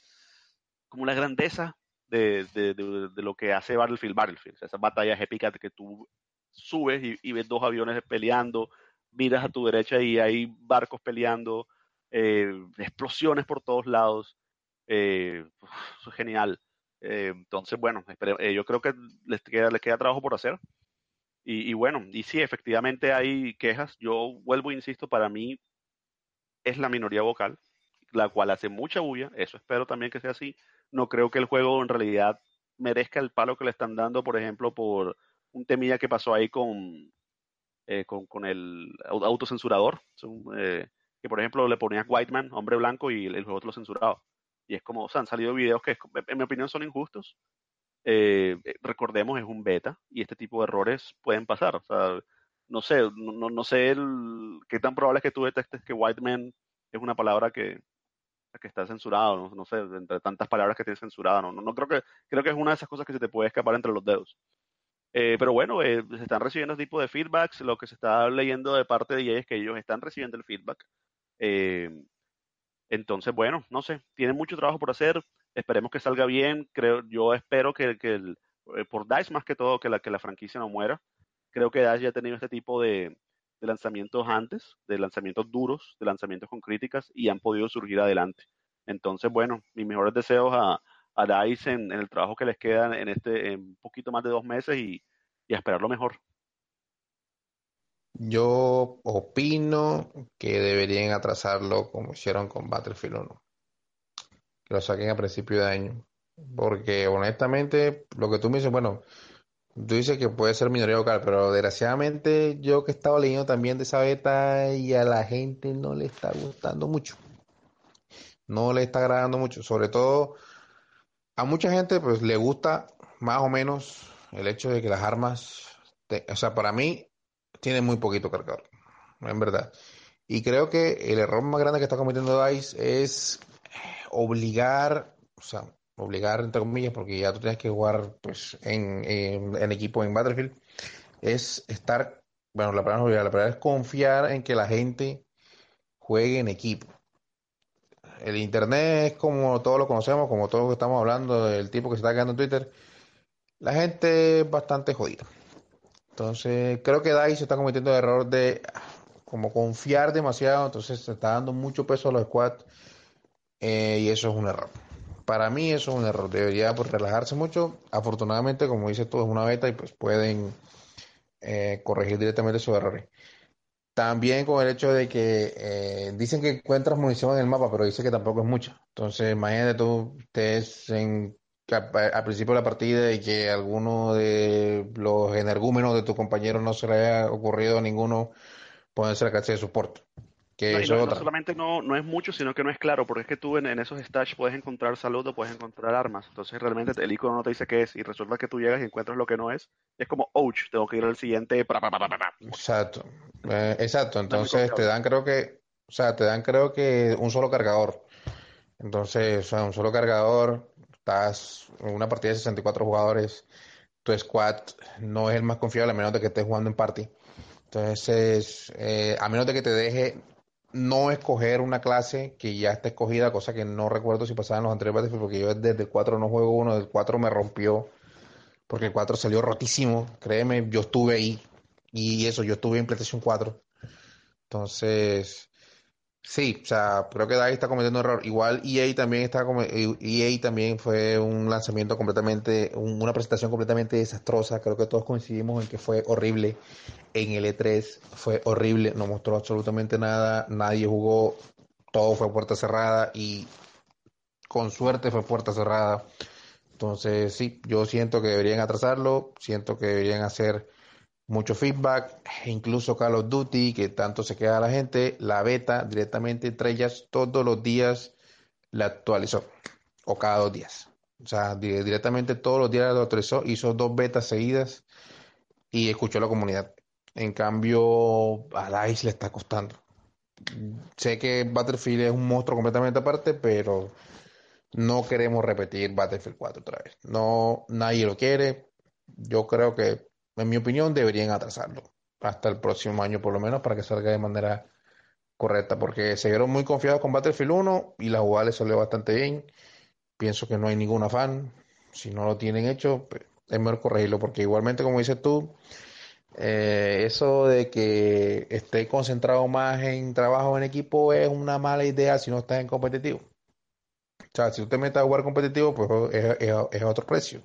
como la grandeza de, de, lo que hace Battlefield Battlefield. Esas batallas épicas que tú subes y, ves dos aviones peleando, miras a tu derecha y hay barcos peleando, eh, explosiones por todos lados. Eh, genial. Eh, entonces, bueno, eh, yo creo que les queda, les queda trabajo por hacer. Y, bueno, y sí, efectivamente hay quejas. Yo vuelvo, insisto, para mí es la minoría vocal, la cual hace mucha bulla. Eso espero también que sea así no creo que el juego en realidad merezca el palo que le están dando, por ejemplo, por un temilla que pasó ahí con, eh, con, el autocensurador, eh, que por ejemplo le ponías White Man, hombre blanco, y el, juego te lo censuraba. Y es como, o sea, han salido videos que en mi opinión son injustos. Eh, recordemos, es un beta y este tipo de errores pueden pasar. O sea, no sé, no, no sé el, qué tan probable es que tú detectes que White Man es una palabra que, que está censurado, no, no, sé, entre tantas palabras que tiene censurada, no, no, no, creo que creo que es una de esas cosas que se te puede escapar entre los dedos. Eh, pero bueno, eh, se están recibiendo este tipo de feedbacks, lo que se está leyendo de parte de EA es que ellos están recibiendo el feedback. Eh, entonces, bueno, no sé, tienen mucho trabajo por hacer, esperemos que salga bien, creo, yo espero que, que el, eh, por DICE más que todo, que la, que la franquicia no muera. Creo que DICE ya ha tenido este tipo de, de lanzamientos antes, de lanzamientos duros, de lanzamientos con críticas y han podido surgir adelante. Entonces, bueno, mis mejores deseos a, a DICE en, en, el trabajo que les queda en este en un poquito más de dos meses y, y a esperar lo mejor. Yo opino que deberían atrasarlo como hicieron con Battlefield 1. Que lo saquen a principio de año. Porque honestamente, lo que tú me dices, bueno, Tú dices que puede ser minoría vocal, pero desgraciadamente yo que he estado leyendo también de esa beta y a la gente no le está gustando mucho. no le está agradando mucho. Sobre todo a mucha gente pues le gusta más o menos el hecho de que las armas, o sea, para mí tienen muy poquito cargador, en verdad. Y creo que el error más grande que está cometiendo DICE es obligar, o sea, obligar entre comillas, porque ya tú tienes que jugar pues en, equipo en Battlefield, es estar, bueno, la palabra, la palabra es confiar en que la gente juegue en equipo. El internet es como todos lo conocemos, como todos lo que estamos hablando, del tipo que se está quedando en Twitter. La gente es bastante jodida. Entonces, creo que DICE está cometiendo el error de como confiar demasiado, entonces se está dando mucho peso a los squads eh, y eso es un error. Para mí eso es un error, debería pues, relajarse mucho. Afortunadamente, como dice todo, es una beta y pues pueden eh, corregir directamente esos errores. También con el hecho de que eh, dicen que encuentras munición en el mapa, pero dice que tampoco es mucha. Entonces, imagínate tú, estés en, al principio de la partida y que alguno de los energúmenos de tu compañero no se le haya ocurrido a ninguno ponerse la cacha de soporte. Que no, eso no, otra. solamente no, no es mucho, sino que no es claro, porque es que tú en, en esos stash puedes encontrar salud o puedes encontrar armas. Entonces realmente el icono no te dice qué es y resulta que tú llegas y encuentras lo que no es. Es como, ouch, tengo que ir al siguiente. Pra, pra, pra, exacto, eh, exacto. Entonces te dan creo que, o sea, te dan creo que un solo cargador. Entonces, o sea, un solo cargador, estás en una partida de 64 jugadores, tu squad no es el más confiable a menos de que estés jugando en party. Entonces, eh, a menos de que te deje no escoger una clase que ya está escogida, cosa que no recuerdo si pasaba en los anteriores Battlefield, porque yo desde el 4 no juego uno, del 4 me rompió, porque el 4 salió rotísimo, créeme, yo estuve ahí, y eso, yo estuve en PlayStation 4. Entonces, Sí, o sea, creo que DICE está cometiendo un error. Igual EA también está EA también fue un lanzamiento completamente, una presentación completamente desastrosa. Creo que todos coincidimos en que fue horrible. En el E3 fue horrible, no mostró absolutamente nada, nadie jugó, todo fue puerta cerrada y con suerte fue puerta cerrada. Entonces, sí, yo siento que deberían atrasarlo, siento que deberían hacer mucho feedback, incluso Call of Duty, que tanto se queda la gente, la beta directamente ellas todos los días la actualizó, o cada dos días. O sea, directamente todos los días la actualizó, hizo dos betas seguidas y escuchó a la comunidad. En cambio, a DICE le está costando. Sé que Battlefield es un monstruo completamente aparte, pero no queremos repetir Battlefield 4 otra vez. No, nadie lo quiere. Yo creo que en mi opinión, deberían atrasarlo hasta el próximo año por lo menos para que salga de manera correcta, porque se vieron muy confiados con Battlefield 1 y la jugada les salió bastante bien. Pienso que no hay ningún afán. Si no lo tienen hecho, pues, es mejor corregirlo, porque igualmente, como dices tú, eh, eso de que esté concentrado más en trabajo en equipo es una mala idea si no estás en competitivo. O sea, si tú te metes a jugar competitivo, pues es, es otro precio.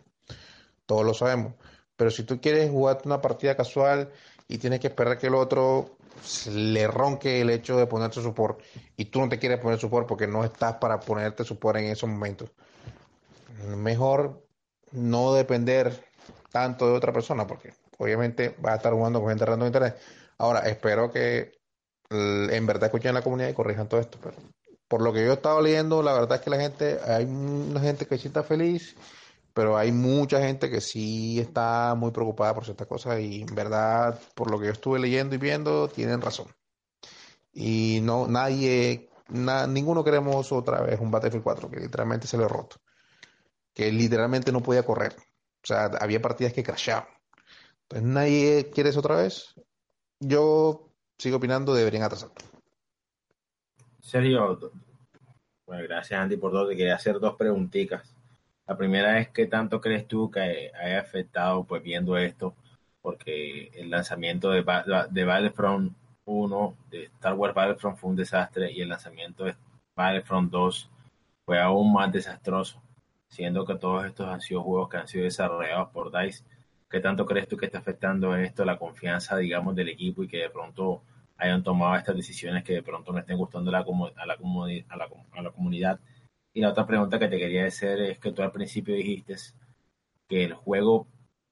Todos lo sabemos. Pero si tú quieres jugar una partida casual y tienes que esperar que el otro le ronque el hecho de ponerte support y tú no te quieres poner support porque no estás para ponerte support en esos momentos. Mejor no depender tanto de otra persona porque obviamente vas a estar jugando con gente random en internet. Ahora, espero que en verdad escuchen la comunidad y corrijan todo esto. Pero por lo que yo he estado leyendo, la verdad es que la gente, hay una gente que sí está feliz pero hay mucha gente que sí está muy preocupada por ciertas cosas y en verdad, por lo que yo estuve leyendo y viendo, tienen razón. Y no, nadie, ninguno queremos otra vez un Battlefield 4 que literalmente se ha roto, que literalmente no podía correr. O sea, había partidas que crashaban. Entonces, nadie quiere eso otra vez. Yo sigo opinando, deberían atrasarlo. Sergio, bueno, gracias Andy por todo. Te quería hacer dos preguntitas. La primera es qué tanto crees tú que haya afectado pues viendo esto, porque el lanzamiento de, de Battlefront 1, de Star Wars Battlefront fue un desastre y el lanzamiento de Battlefront 2 fue aún más desastroso, siendo que todos estos han sido juegos que han sido desarrollados por DICE. ¿Qué tanto crees tú que está afectando esto la confianza, digamos, del equipo y que de pronto hayan tomado estas decisiones que de pronto no estén gustando a la, a la, a la, a la comunidad y la otra pregunta que te quería hacer es que tú al principio dijiste que el juego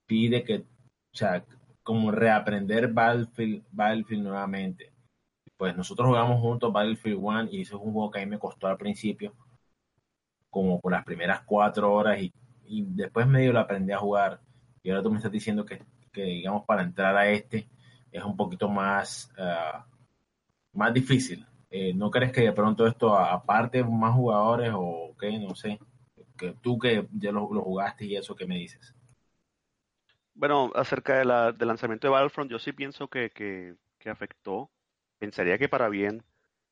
pide que, o sea, como reaprender Battlefield, Battlefield nuevamente. pues nosotros jugamos juntos Battlefield 1 y eso es un juego que a mí me costó al principio, como por las primeras cuatro horas y, y después medio lo aprendí a jugar. Y ahora tú me estás diciendo que, que digamos, para entrar a este es un poquito más, uh, más difícil. Eh, ¿No crees que de pronto esto aparte más jugadores o qué? No sé. Que tú que ya lo, jugaste y eso, ¿qué me dices? Bueno, acerca de la, del lanzamiento de Battlefront, yo sí pienso que, que, afectó. Pensaría que para bien.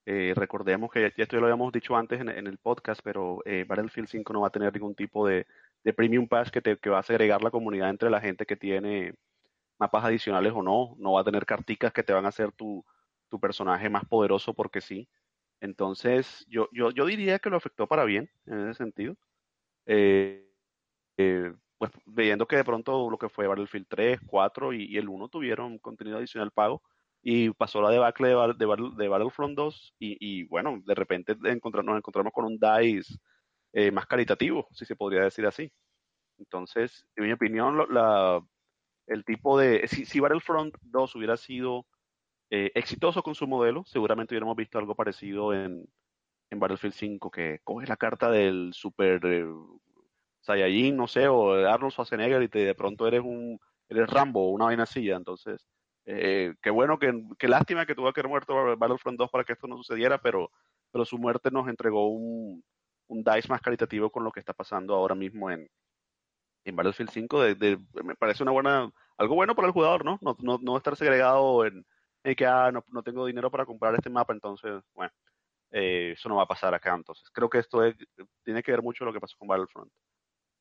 Eh, recordemos que esto ya lo habíamos dicho antes en, en el podcast, pero eh, Battlefield 5 no va a tener ningún tipo de, de Premium Pass que, te, que va a segregar la comunidad entre la gente que tiene mapas adicionales o no. No va a tener carticas que te van a hacer tu, tu personaje más poderoso porque sí. Entonces, yo, yo, yo diría que lo afectó para bien en ese sentido. Eh, eh, pues viendo que de pronto lo que fue Battlefield 3, 4 y, y el 1 tuvieron contenido adicional pago y pasó la debacle de, de, de Battlefront 2 y, y, bueno, de repente encontrar, nos encontramos con un DICE eh, más caritativo, si se podría decir así. Entonces, en mi opinión, la, el tipo de... Si, si Battlefront 2 hubiera sido eh, exitoso con su modelo, seguramente hubiéramos visto algo parecido en, Battlefield 5, que coges la carta del super eh, Saiyajin, no sé, o Arnold Schwarzenegger y te, de pronto eres un eres Rambo una vaina así, entonces eh, qué bueno, que, qué lástima que tuvo que haber muerto Battlefront 2 para que esto no sucediera, pero, pero su muerte nos entregó un, un DICE más caritativo con lo que está pasando ahora mismo en, en Battlefield 5. De, de, me parece una buena, algo bueno para el jugador, ¿no? No, no, no estar segregado en, en que ah, no, no, tengo dinero para comprar este mapa, entonces, bueno, eh, eso no va a pasar acá. Entonces, creo que esto es, tiene que ver mucho lo que pasó con Battlefront.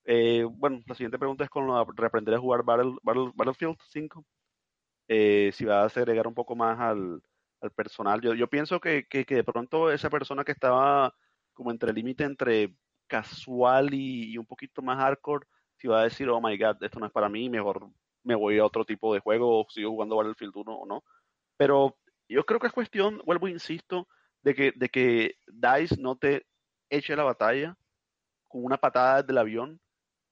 Eh, bueno, la siguiente pregunta es con la, reaprender a jugar Battle, Battle, Battlefield 5 eh, si va a segregar un poco más al, al personal. Yo, pienso que, que, que, de pronto esa persona que estaba como entre el límite entre casual y, y, un poquito más hardcore, si va a decir, oh my god, esto no es para mí, mejor me voy a otro tipo de juego, o sigo jugando Battlefield 1 o no. Pero yo creo que es cuestión, vuelvo, insisto, de que, de que DICE no te eche la batalla con una patada desde el avión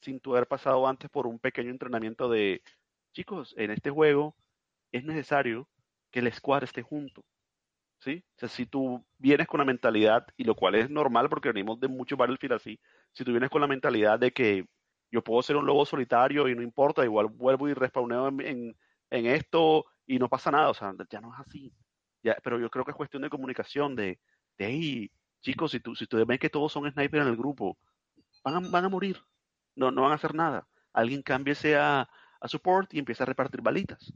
sin tu haber pasado antes por un pequeño entrenamiento de, chicos, en este juego es necesario que el squad esté junto. ¿Sí? O sea, si tú vienes con la mentalidad, y lo cual es normal porque venimos de muchos Battlefield así, si tú vienes con la mentalidad de que yo puedo ser un lobo solitario y no importa, igual vuelvo y respawneo en, en, en esto y no pasa nada, o sea, ya no es así. Ya, pero yo creo que es cuestión de comunicación, de, de hey, chicos, si, tú, si ustedes ven que todos son snipers en el grupo, van a, van a morir, no, no van a hacer nada. Alguien cámbiese a, a support y empieza a repartir balitas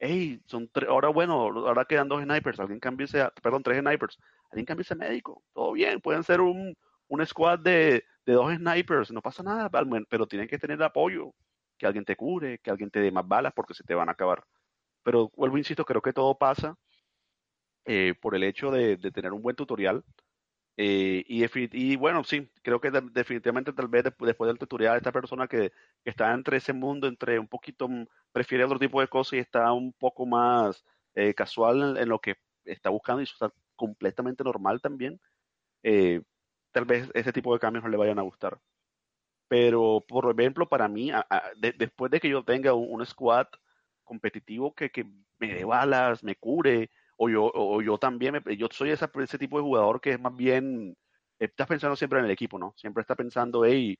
hey, son tres, ahora bueno, ahora quedan dos snipers, alguien cambiese, a, perdón, tres snipers, alguien cambiese médico, todo bien, pueden ser un, un squad de, de, dos snipers, no pasa nada, pero tienen que tener apoyo, que alguien te cure, que alguien te dé más balas porque se te van a acabar. Pero vuelvo, insisto, creo que todo pasa eh, por el hecho de, de, tener un buen tutorial. Eh, y, y, bueno, sí, creo que de, definitivamente tal vez después, después del tutorial esta persona que, está entre ese mundo, entre un poquito, prefiere otro tipo de cosas y está un poco más eh, casual en, lo que está buscando y eso está completamente normal también, tal vez ese tipo de cambios no le vayan a gustar. Pero, por ejemplo, para mí, de, después de que yo tenga un, un squad competitivo que, que me dé balas, me cure, o yo, o yo también, me, yo soy esa, ese tipo de jugador que es más bien, estás pensando siempre en el equipo, ¿no? Siempre está pensando, hey,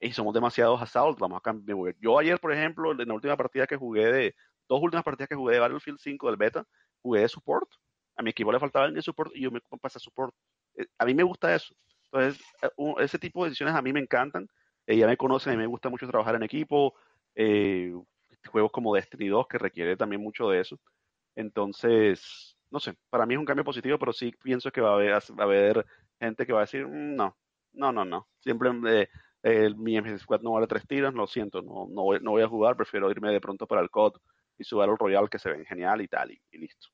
hey somos demasiados assault, vamos a cambiar. Yo ayer, por ejemplo, en la última partida que jugué de, dos últimas partidas que jugué de Battlefield 5 del beta, jugué de support, a mi equipo le faltaba el support y yo me pasé a support. Eh, a mí me gusta eso. Entonces, eh, ese tipo de decisiones a mí me encantan. Eh, ya me conocen, a mí me gusta mucho trabajar en equipo. Eh, juegos como Destiny 2 que requiere también mucho de eso. Entonces, no sé, para mí es un cambio positivo, pero sí pienso que va a haber, gente que va a decir, mm, no, no, no, no. Siempre eh, eh, mi MC Squad no vale tres tiras, lo siento, no, no, voy, no voy a jugar, prefiero irme de pronto para el COD y su Battle Royale que se ven genial y tal, y, y listo.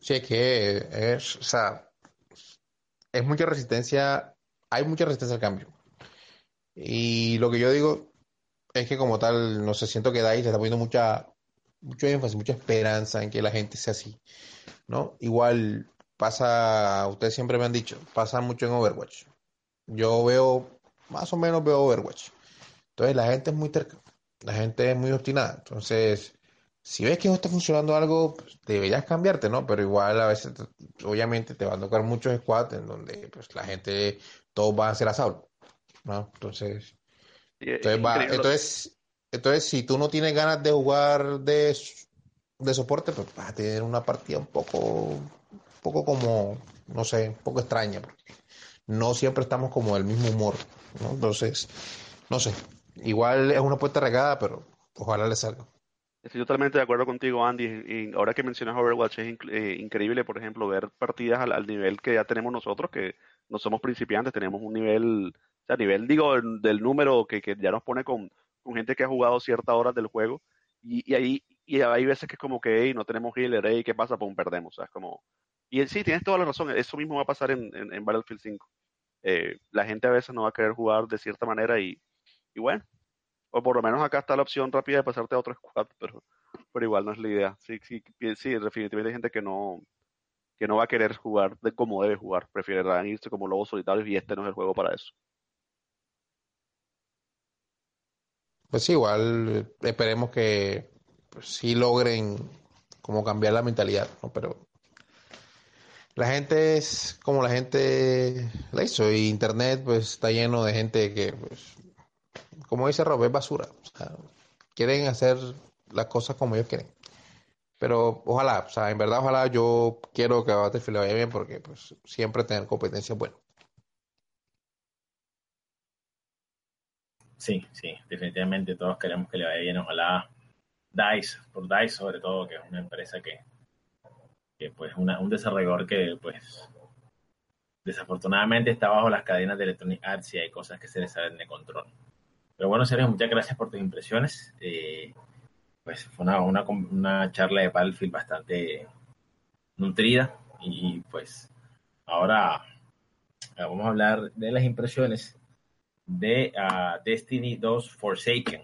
Sí, es que es, o sea, es mucha resistencia, hay mucha resistencia al cambio. Y lo que yo digo es que como tal, no sé, siento que DICE está poniendo mucha, mucho énfasis, mucha esperanza en que la gente sea así, ¿no? Igual pasa, ustedes siempre me han dicho, pasa mucho en Overwatch. Yo veo, más o menos veo Overwatch. Entonces la gente es muy terca, la gente es muy obstinada. Entonces, si ves que no está funcionando algo, pues, deberías cambiarte, ¿no? Pero igual a veces, obviamente, te van a tocar muchos squads en donde pues la gente, todos van a ser asado, ¿no? Entonces, entonces, va, entonces, entonces, si tú no tienes ganas de jugar de, de soporte, pues vas a tener una partida un poco, un poco como, no sé, un poco extraña, porque no siempre estamos como del mismo humor, ¿no? Entonces, no sé, igual es una puerta regada, pero ojalá le salga. Estoy totalmente de acuerdo contigo, Andy. Y ahora que mencionas Overwatch, es eh, increíble, por ejemplo, ver partidas al, nivel que ya tenemos nosotros, que no somos principiantes, tenemos un nivel, sea, nivel, digo, del número que, que ya nos pone con, con, gente que ha jugado ciertas horas del juego. Y, y ahí y hay veces que es como que, hey, no tenemos healer, hey, ¿qué pasa? Pues perdemos, o sea, es como... Y sí, tienes toda la razón, eso mismo va a pasar en, Battlefield 5. Eh, la gente a veces no va a querer jugar de cierta manera y, y bueno, o por lo menos acá está la opción rápida de pasarte a otro squad, *laughs* pero, pero igual no es la idea. Sí, sí, sí, definitivamente hay gente que no, que no va a querer jugar de como debe jugar. Prefieren irse como lobos solitarios y este no es el juego para eso. Pues igual esperemos que pues, sí logren como cambiar la mentalidad, ¿no? Pero la gente es como la gente la hizo y internet pues está lleno de gente que pues como dice Rob, es basura. quieren hacer las cosas como ellos quieren. Pero ojalá, o sea, en verdad, ojalá yo quiero que a Battlefield le vaya bien porque pues siempre tener competencia es bueno. Sí, sí, definitivamente todos queremos que le vaya bien. Ojalá DICE, por DICE sobre todo, que es una empresa que, que pues un desarrollador que pues desafortunadamente está bajo las cadenas de Electronic Arts y hay cosas que se le salen de control. Pero bueno, Sergio, muchas gracias por tus impresiones. Eh, pues fue una, una, una, charla de Battlefield bastante nutrida y pues ahora vamos a hablar de las impresiones de uh, Destiny 2 Forsaken,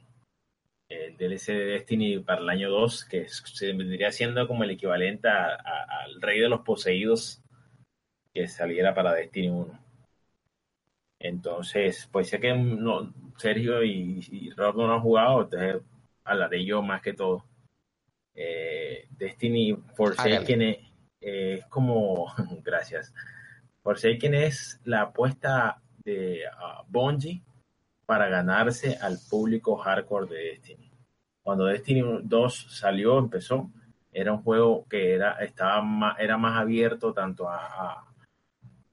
el DLC de Destiny para el año 2, que se vendría siendo como el equivalente al Rey de los Poseídos que saliera para Destiny 1. Entonces, pues sé que no, Sergio y, Rob no han jugado, entonces hablaré yo más que todo. Eh, Destiny Forsaken es, es, como, *laughs* gracias, Forsaken es la apuesta de uh, Bungie para ganarse al público hardcore de Destiny. Cuando Destiny 2 salió, empezó, era un juego que era, estaba más, era más abierto tanto a,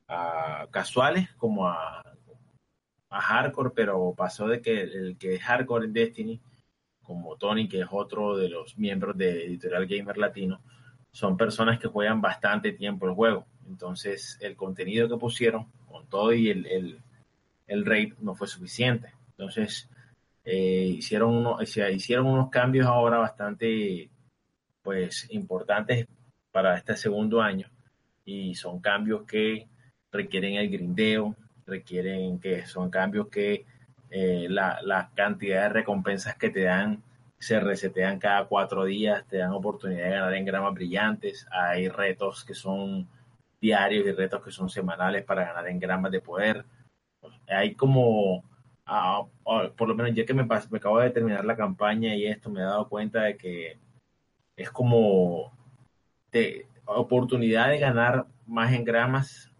a casuales como a a hardcore, pero pasó de que el que es hardcore en Destiny, como Tony, que es otro de los miembros de Editorial Gamer Latino, son personas que juegan bastante tiempo el juego. Entonces, el contenido que pusieron, con todo y el, el, el raid, no fue suficiente. Entonces, eh, hicieron, uno, hicieron unos cambios ahora bastante pues importantes para este segundo año y son cambios que requieren el grindeo, requieren que son cambios que eh, la, cantidad de recompensas que te dan se resetean cada cuatro días, te dan oportunidad de ganar en gramas brillantes, hay retos que son diarios y retos que son semanales para ganar en gramas de poder. Hay como, ah, ah, por lo menos ya que me, me acabo de terminar la campaña y esto, me he dado cuenta de que es como de oportunidad de ganar más en gramas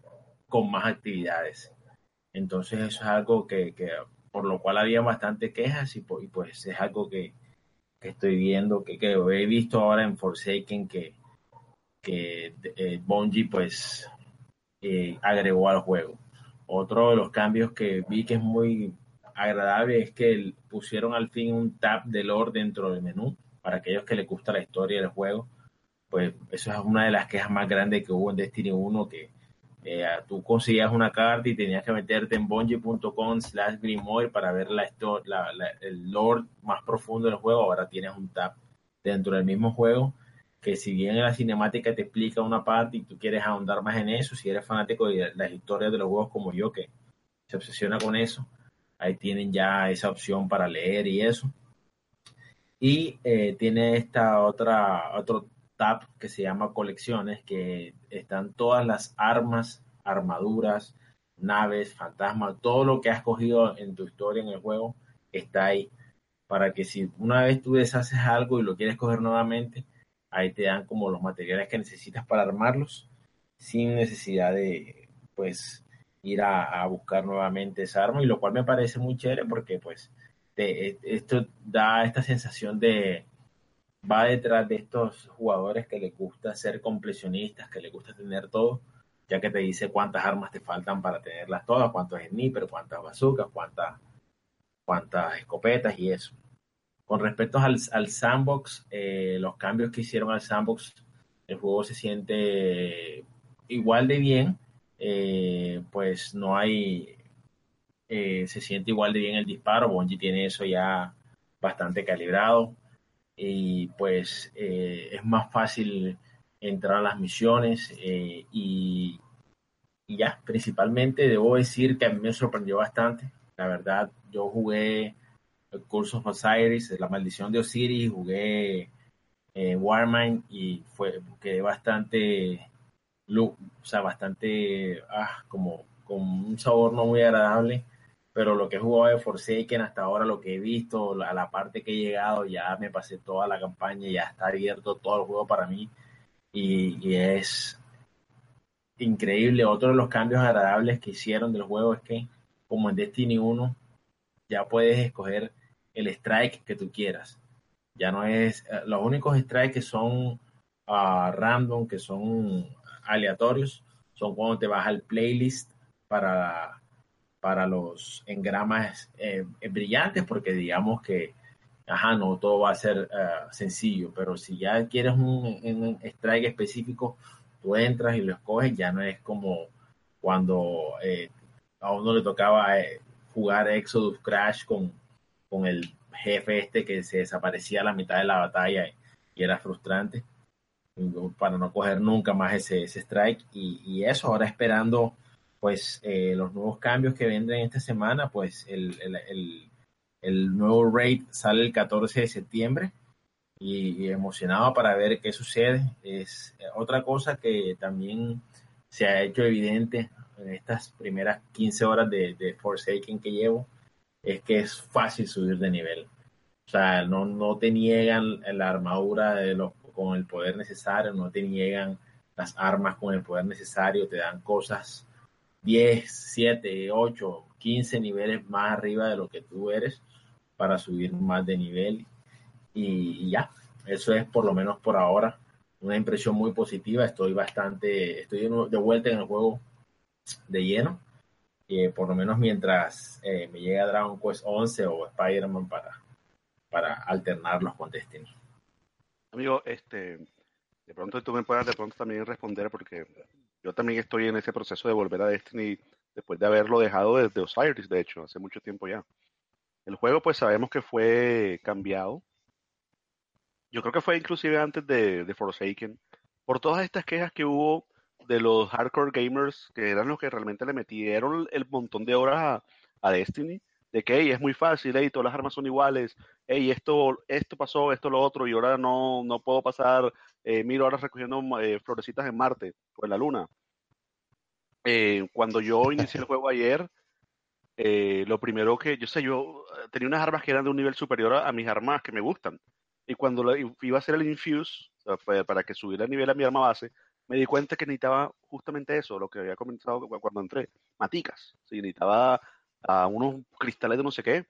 con más actividades. Entonces eso es algo que, por lo cual había bastante quejas y, pues es algo que, estoy viendo, que, he visto ahora en Forsaken que, que eh, pues eh, agregó al juego. Otro de los cambios que vi que es muy agradable es que pusieron al fin un tab de lore dentro del menú para aquellos que les gusta la historia del juego. Pues eso es una de las quejas más grandes que hubo en Destiny 1 que eh, tú conseguías una carta y tenías que meterte en bungie.com slash grimoire para ver la, el lore más profundo del juego. Ahora tienes un tab dentro del mismo juego que si bien en la cinemática te explica una parte y tú quieres ahondar más en eso, si eres fanático de las historias de los juegos como yo que se obsesiona con eso, ahí tienen ya esa opción para leer y eso. Y eh, tiene esta otra, otro que se llama colecciones, que están todas las armas, armaduras, naves, fantasmas, todo lo que has cogido en tu historia en el juego está ahí. para que si una vez tú deshaces algo y lo quieres coger nuevamente, ahí te dan como los materiales que necesitas para armarlos sin necesidad de pues ir a, buscar nuevamente esa arma y lo cual me parece muy chévere porque pues esto da esta sensación de va detrás de estos jugadores que les gusta ser completionistas, que les gusta tener todo, ya que te dice cuántas armas te faltan para tenerlas todas, cuántos sniper, cuántas bazookas, cuántas, cuántas escopetas y eso. Con respecto al, sandbox, eh, los cambios que hicieron al sandbox, el juego se siente igual de bien, eh, pues no hay, eh, se siente igual de bien el disparo, Bungie tiene eso ya bastante calibrado y pues es más fácil entrar a las misiones y, y ya, principalmente debo decir que a mí me sorprendió bastante, la verdad, yo jugué el Curse of Osiris, La Maldición de Osiris, jugué eh, Warmind y fue quedé bastante, o sea, bastante, ah, como con un sabor no muy agradable, pero lo que he jugado de Forsaken hasta ahora, lo que he visto, a la parte que he llegado, ya me pasé toda la campaña, ya está abierto todo el juego para mí y, y es increíble. Otro de los cambios agradables que hicieron del juego es que, como en Destiny 1, ya puedes escoger el strike que tú quieras. Ya no es, eh, los únicos strikes que son ah, random, que son aleatorios, son cuando te vas al playlist para, para los engramas eh, brillantes, porque digamos que, ajá, no todo va a ser eh, sencillo, pero si ya quieres un, strike específico, tú entras y lo escoges, ya no es como cuando a uno le tocaba jugar Exodus Crash con con el jefe este que se desaparecía a la mitad de la batalla y, era frustrante para no coger nunca más ese, ese strike. Y, eso ahora esperando pues eh, los nuevos cambios que vendrán esta semana pues el, el, el, nuevo raid sale el 14 de septiembre y, emocionado para ver qué sucede. Es eh, otra cosa que también se ha hecho evidente en estas primeras 15 horas de, de Forsaken que llevo es que es fácil subir de nivel. O sea, no, no te niegan la armadura con el poder necesario, no te niegan las armas con el poder necesario, te dan cosas 10, 7, 8, 15 niveles más arriba de lo que tú eres para subir más de nivel. Y, y ya, eso es por lo menos por ahora una impresión muy positiva. Estoy bastante, estoy de vuelta en el juego de lleno por lo menos mientras eh, me llega Dragon Quest 11 o Spider-Man para, para alternarlos con Destiny. Amigo, este, de pronto tú me puedas de pronto también responder porque yo también estoy en ese proceso de volver a Destiny después de haberlo dejado desde Osiris, de hecho, hace mucho tiempo ya. El juego pues sabemos que fue cambiado. Yo creo que fue inclusive antes de, de Forsaken. Por todas estas quejas que hubo de los hardcore gamers, que eran los que realmente le metieron el montón de horas a, Destiny, de que es muy fácil, hey, todas las armas son iguales, hey, esto, esto pasó, esto lo otro, y ahora no, no puedo pasar eh, mil horas recogiendo eh, florecitas en Marte o en la Luna. Eh, cuando yo inicié el *laughs* juego ayer, eh, lo primero que, yo sé, yo tenía unas armas que eran de un nivel superior a, mis armas que me gustan. Y cuando iba a hacer el infuse, para que subiera el nivel a mi arma base, me di cuenta que necesitaba justamente eso, lo que había comenzado cuando entré, maticas. Sí, necesitaba a unos cristales de no sé qué.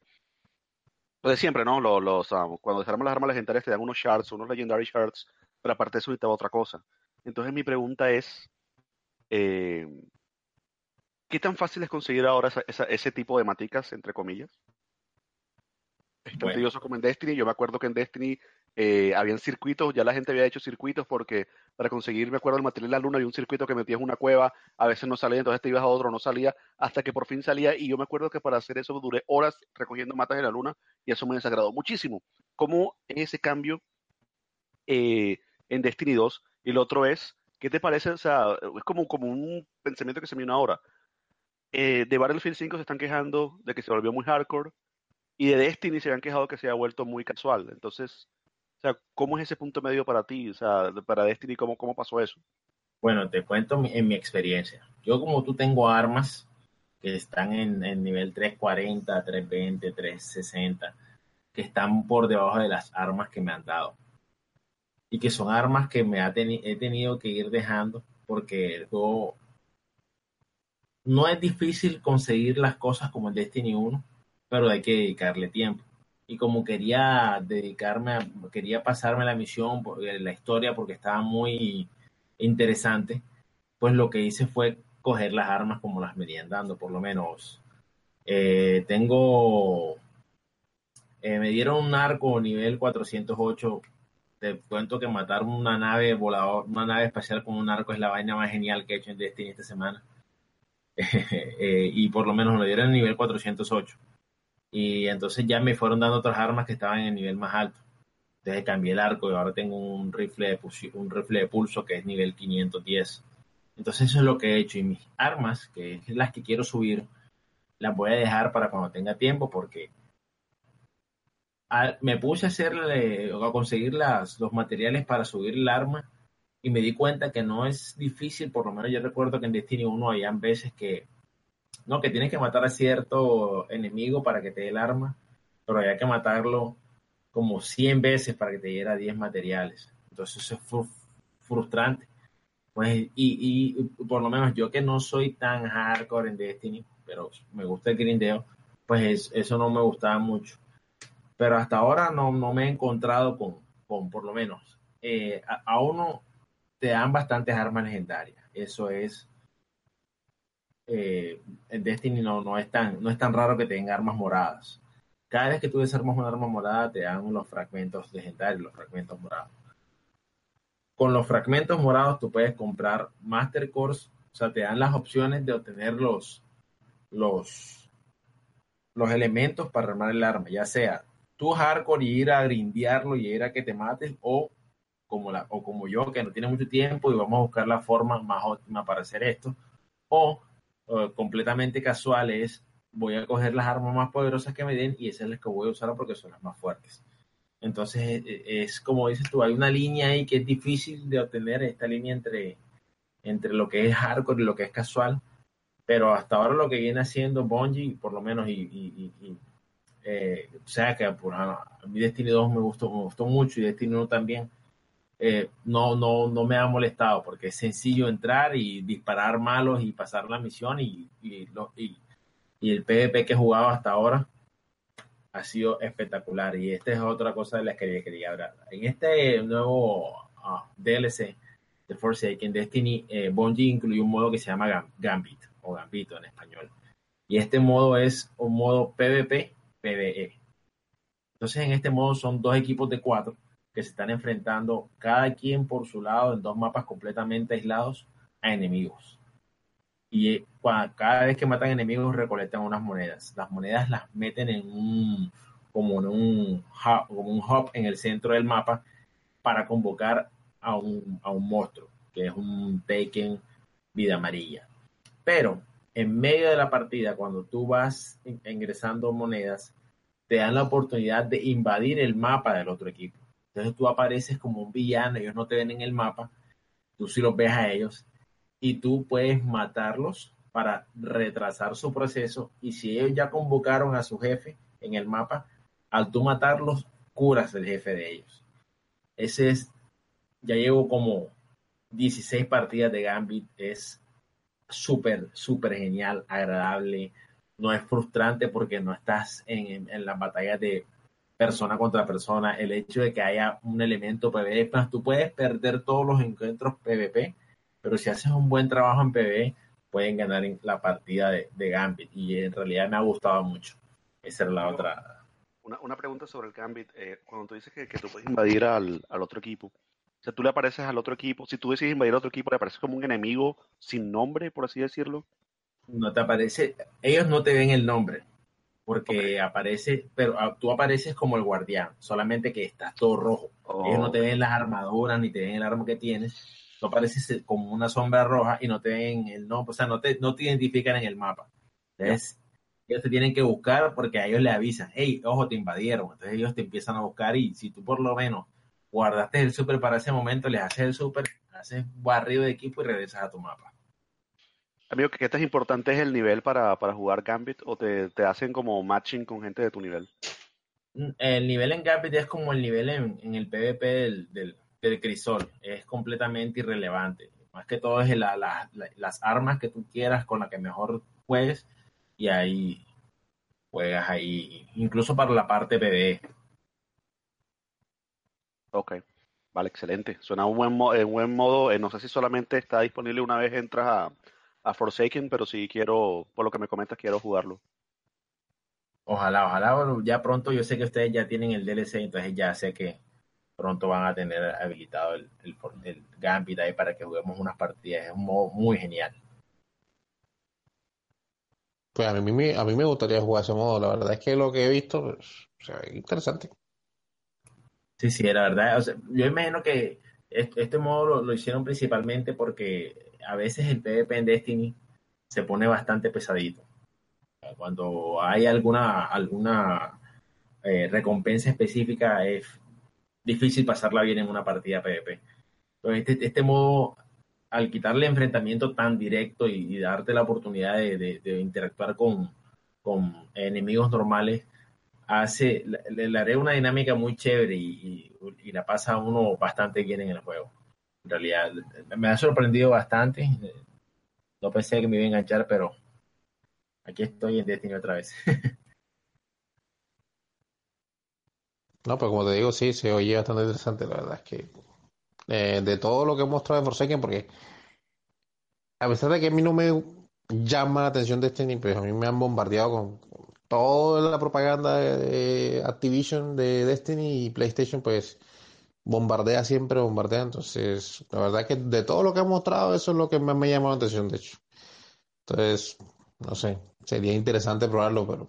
Lo de siempre, ¿no? Los, los ah, cuando desarman las armas legendarias te dan unos shards, unos legendary shards, pero aparte de eso necesitaba otra cosa. Entonces mi pregunta es, eh, ¿qué tan fácil es conseguir ahora ese tipo de maticas, entre comillas? Es tan tedioso como en Destiny. Yo me acuerdo que en Destiny eh, habían circuitos, ya la gente había hecho circuitos porque para conseguir, me acuerdo, el material de la luna había un circuito que metías una cueva, a veces no salía, entonces te ibas a otro, no salía, hasta que por fin salía y yo me acuerdo que para hacer eso duré horas recogiendo matas de la luna y eso me desagradó muchísimo. ¿Cómo es ese cambio eh, en Destiny 2? Y lo otro es, ¿qué te parece? O sea, es como, como un pensamiento que se me viene ahora. Eh, de Battlefield 5 se están quejando de que se volvió muy hardcore y de Destiny se han quejado que se ha vuelto muy casual. Entonces, sea, ¿cómo es ese punto medio para ti? O sea, para Destiny, ¿cómo, cómo pasó eso? Bueno, te cuento en mi experiencia. Yo como tú tengo armas que están en, en nivel 340, 320, 360. que están por debajo de las armas que me han dado. Y que son armas que me ha he tenido que ir dejando porque no es difícil conseguir las cosas como el Destiny 1, pero hay que dedicarle tiempo. Y como quería dedicarme, a, quería pasarme la misión, eh, la historia, porque estaba muy interesante, pues lo que hice fue coger las armas como las venían dando, por lo menos. Eh, tengo, eh, me dieron un arco nivel 408. Te cuento que matar una nave volador, una nave espacial con un arco es la vaina más genial que he hecho en Destiny esta semana. *laughs* Y por lo menos me dieron el nivel 408. Y entonces ya me fueron dando otras armas que estaban en el nivel más alto. Entonces cambié el arco y ahora tengo un rifle de, un rifle de pulso que es nivel 510. Entonces eso es lo que he hecho y mis armas, que es las que quiero subir, las voy a dejar para cuando tenga tiempo porque me puse a hacerle a conseguir las, los materiales para subir el arma y me di cuenta que no es difícil, por lo menos yo recuerdo que en Destiny 1 habían veces que no, que tienes que matar a cierto enemigo para que te dé el arma, pero había que matarlo como 100 veces para que te diera 10 materiales. Entonces eso es frustrante. Pues, y, y, por lo menos yo que no soy tan hardcore en Destiny, pero me gusta el grindeo, pues eso no me gustaba mucho. Pero hasta ahora no, no me he encontrado con, con por lo menos, eh, a, uno te dan bastantes armas legendarias. Eso es, eh, Destiny no, no, es tan, no es tan raro que tenga armas moradas. Cada vez que tú desarmas una arma morada, te dan los fragmentos legendarios, los fragmentos morados con los fragmentos morados tú puedes comprar Master Course, o sea, te dan las opciones de obtener los, los, los elementos para armar el arma, ya sea tú hardcore y ir a grindearlo y ir a que te mates, o como, la, o como yo, que no tiene mucho tiempo y vamos a buscar la forma más óptima para hacer esto, o completamente casual es voy a coger las armas más poderosas que me den y esas es las que voy a usar porque son las más fuertes. Entonces e, e, es, como dices tú, hay una línea ahí que es difícil de obtener, esta línea entre, entre lo que es hardcore y lo que es casual, pero hasta ahora lo que viene haciendo Bungie, por lo menos, y, eh, o sea que por, a mi Destiny 2 me gustó, me gustó mucho y Destiny 1 también, eh, no, no, no me ha molestado porque es sencillo entrar y disparar malos y pasar la misión y, y, y el PvP que he jugado hasta ahora ha sido espectacular y esta es otra cosa de la que quería hablar. En este nuevo ah, DLC de Forsaken Destiny, eh, Bungie incluyó un modo que se llama Gambit o Gambito en español. Y este modo es un modo PvP, PvE. Entonces en este modo son dos equipos de cuatro que se están enfrentando cada quien por su lado en dos mapas completamente aislados a enemigos y cada vez que matan enemigos recolectan unas monedas. Las monedas las meten en un como en un hub, como un hub en el centro del mapa para convocar a un, a un monstruo, que es un Taken vida amarilla. Pero en medio de la partida, cuando tú vas ingresando monedas, te dan la oportunidad de invadir el mapa del otro equipo. Entonces tú apareces como un villano, ellos no te ven en el mapa, tú sí los ves a ellos y tú puedes matarlos para retrasar su proceso y si ellos ya convocaron a su jefe en el mapa, al tú matarlos, curas el jefe de ellos. Ese es, ya llevo como 16 partidas de Gambit, es súper, súper genial, agradable, no es frustrante porque no estás en, en, las batallas de persona contra persona, el hecho de que haya un elemento PvP, pues tú puedes perder todos los encuentros PvP, pero si haces un buen trabajo en PvE, pueden ganar en la partida de, Gambit. Y en realidad me ha gustado mucho. Esa era la otra. Una, pregunta sobre el Gambit. Eh, cuando tú dices que, tú puedes invadir al, otro equipo, o sea, tú le apareces al otro equipo. Si tú decides invadir al otro equipo, le apareces como un enemigo sin nombre, por así decirlo. No te aparece. Ellos no te ven el nombre. Porque aparece, pero ah, tú apareces como el guardián, solamente que estás todo rojo. Ellos no te oh. ven las armaduras ni te ven el arma que tienes tú apareces como una sombra roja y no te ven el nombre, o sea, no te, no te identifican en el mapa. Entonces, ellos te tienen que buscar porque a ellos le avisan, hey, ojo, te invadieron. Entonces ellos te empiezan a buscar y si tú por lo menos guardaste el súper para ese momento, les haces el súper, haces barrido de equipo y regresas a tu mapa. Amigo, ¿qué tan importante es el nivel para, jugar Gambit o te, te hacen como matching con gente de tu nivel? El nivel en Gambit es como el nivel en, el PvP del, del, crisol. Es completamente irrelevante. Más que todo es las armas que tú quieras con las que mejor juegues y ahí juegas ahí, incluso para la parte PvE. Ok, vale, excelente. Suena un buen, en buen modo. Eh, no sé si solamente está disponible una vez entras a, a Forsaken, pero sí quiero, por lo que me comentas, quiero jugarlo. Ojalá, ojalá, ya pronto yo sé que ustedes ya tienen el DLC, entonces ya sé que pronto van a tener habilitado el, el, el Gambit ahí para que juguemos unas partidas. Es un modo muy genial. Pues a mí, a mí me gustaría jugar ese modo, la verdad es que lo que he visto pues, o sea, interesante. Sí, sí, la verdad. yo imagino que este, modo lo, hicieron principalmente porque a veces el PvP en Destiny se pone bastante pesadito. Cuando hay alguna, alguna eh, recompensa específica es difícil pasarla bien en una partida PvP. Entonces, este, este modo, al quitarle enfrentamiento tan directo y, darte la oportunidad de, interactuar con, con enemigos normales, hace, le, haré una dinámica muy chévere y, la pasa uno bastante bien en el juego. En realidad, me ha sorprendido bastante. No pensé que me iba a enganchar, pero aquí estoy en Destiny otra vez. *laughs* no, pues como te digo, sí, se oye bastante interesante. La verdad es que eh, de todo lo que he mostrado de Forsaken, porque a pesar de que a mí no me llama la atención Destiny, pues a mí me han bombardeado con, toda la propaganda de, Activision, de Destiny y PlayStation, pues bombardea siempre, bombardea. Entonces, la verdad que de todo lo que ha mostrado, eso es lo que más me llama la atención, de hecho. Entonces, no sé, sería interesante probarlo, pero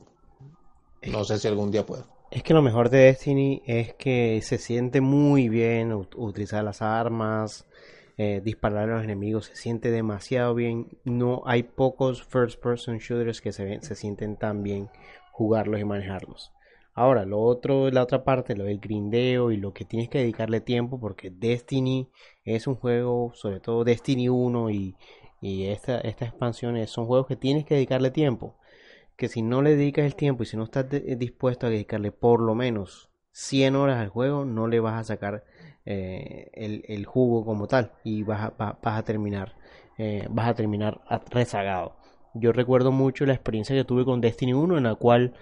no sé si algún día puedo. Es que lo mejor de Destiny es que se siente muy bien utilizar las armas, eh, disparar a los enemigos, se siente demasiado bien. No hay pocos first person shooters que se, se sienten tan bien jugarlos y manejarlos. Ahora, lo otro, la otra parte, lo del grindeo y lo que tienes que dedicarle tiempo, porque Destiny es un juego, sobre todo Destiny 1 y, y esta, estas expansiones son juegos que tienes que dedicarle tiempo. Que si no le dedicas el tiempo y si no estás dispuesto a dedicarle por lo menos 100 horas al juego, no le vas a sacar eh, el, jugo como tal y vas a, vas a terminar eh, vas a terminar rezagado yo recuerdo mucho la experiencia que tuve con Destiny 1 en la cual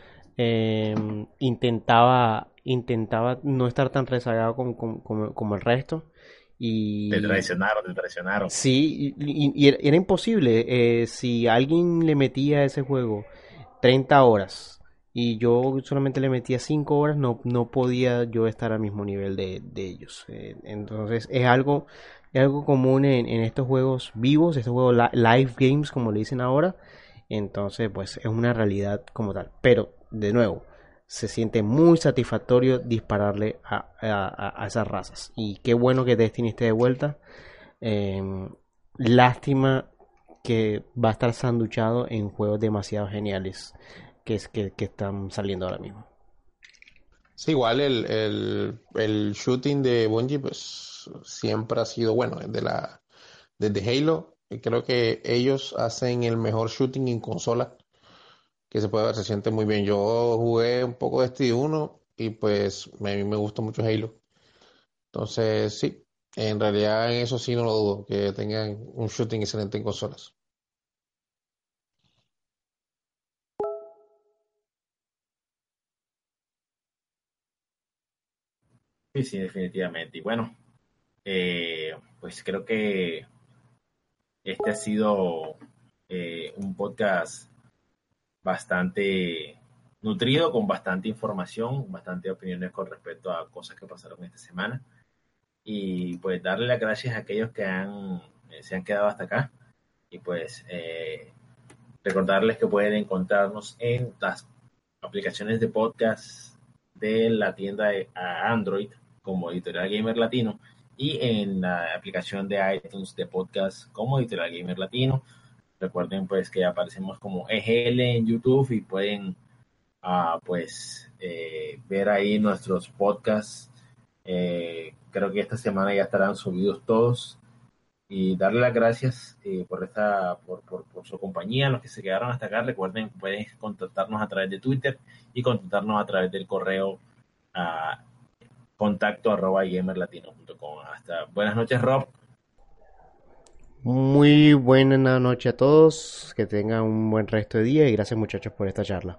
em, intentaba intentaba no estar tan rezagado como, el resto y te traicionaron te traicionaron sí y, era, imposible eh, si alguien le metía a ese juego 30 horas y yo solamente le metía 5 horas, no, no podía yo estar al mismo nivel de, ellos. Eh, entonces es algo, es algo común en, estos juegos vivos, estos juegos live games como le dicen ahora. Entonces pues es una realidad como tal. Pero de nuevo, se siente muy satisfactorio dispararle a, esas razas. Y qué bueno que Destiny esté de vuelta. Em, lástima que va a estar sanduchado en juegos demasiado geniales que, es, que, están saliendo ahora mismo. Sí, igual el, el, shooting de Bungie pues siempre ha sido bueno desde la desde Halo creo que ellos hacen el mejor shooting en consola que se puede ver, se siente muy bien. Yo jugué un poco de este 1 y pues a mí me gusta mucho Halo. Entonces, sí, en realidad en eso sí no lo dudo, que tengan un shooting excelente en consolas. Sí, sí, definitivamente. Y bueno, eh, pues creo que este ha sido eh, un podcast bastante nutrido, con bastante información, bastante opiniones con respecto a cosas que pasaron esta semana. Y pues darle las gracias a aquellos que eh, se han quedado hasta acá. Y pues recordarles que pueden encontrarnos en las aplicaciones de podcast de la tienda de Android como Editorial Gamer Latino y en la aplicación de iTunes de podcast como Editorial Gamer Latino. Recuerden pues que aparecemos como EGL en YouTube y pueden ah, pues eh, ver ahí nuestros podcasts. Eh, creo que esta semana ya estarán subidos todos y darle las gracias eh, por esta por, por, su compañía los que se quedaron hasta acá recuerden pueden contactarnos a través de Twitter y contactarnos a través del correo a contacto arroba gamerlatino.com. Hasta buenas noches, Rob. Muy buena noche a todos, que tengan un buen resto de día y gracias muchachos por esta charla.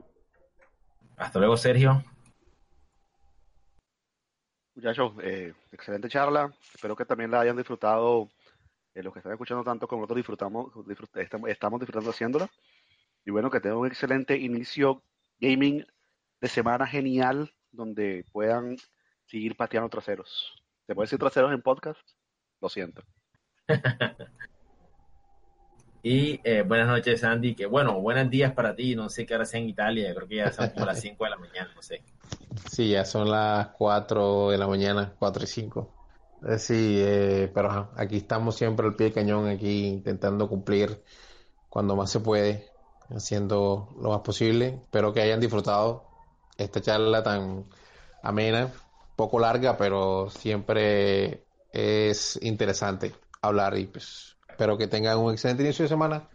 Hasta luego, Sergio. Muchachos, eh, excelente charla. Espero que también la hayan disfrutado eh, los que están escuchando tanto como nosotros disfrutamos, estamos, estamos disfrutando haciéndola. Y bueno, que tengan un excelente inicio gaming de semana genial, donde puedan seguir pateando traseros. ¿Se puede decir traseros en podcast? Lo siento. *laughs* y eh, buenas noches, Andy. Que bueno, buenos días para ti. No sé qué hora sea en Italia. Creo que ya son como las 5 de la mañana, no sé. Sí, ya son las 4 de la mañana, 4 y 5. Eh, sí, eh, pero aquí estamos siempre al pie de cañón, aquí intentando cumplir cuando más se puede, haciendo lo más posible. Espero que hayan disfrutado esta charla tan amena, poco larga, pero siempre es interesante hablar y pues espero que tengan un excelente inicio de semana,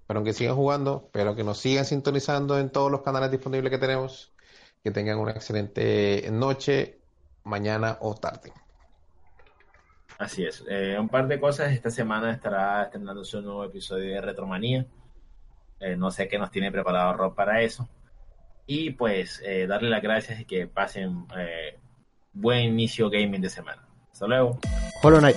espero que sigan jugando, espero que nos sigan sintonizando en todos los canales disponibles que tenemos, que tengan una excelente noche, mañana o tarde. Así es. Eh, un par de cosas. Esta semana estará estrenándose un nuevo episodio de Retromanía. Eh, no sé qué nos tiene preparado Rob para eso. Y pues eh, darle las gracias y que pasen buen inicio gaming de semana. Hasta luego. Hollow Knight.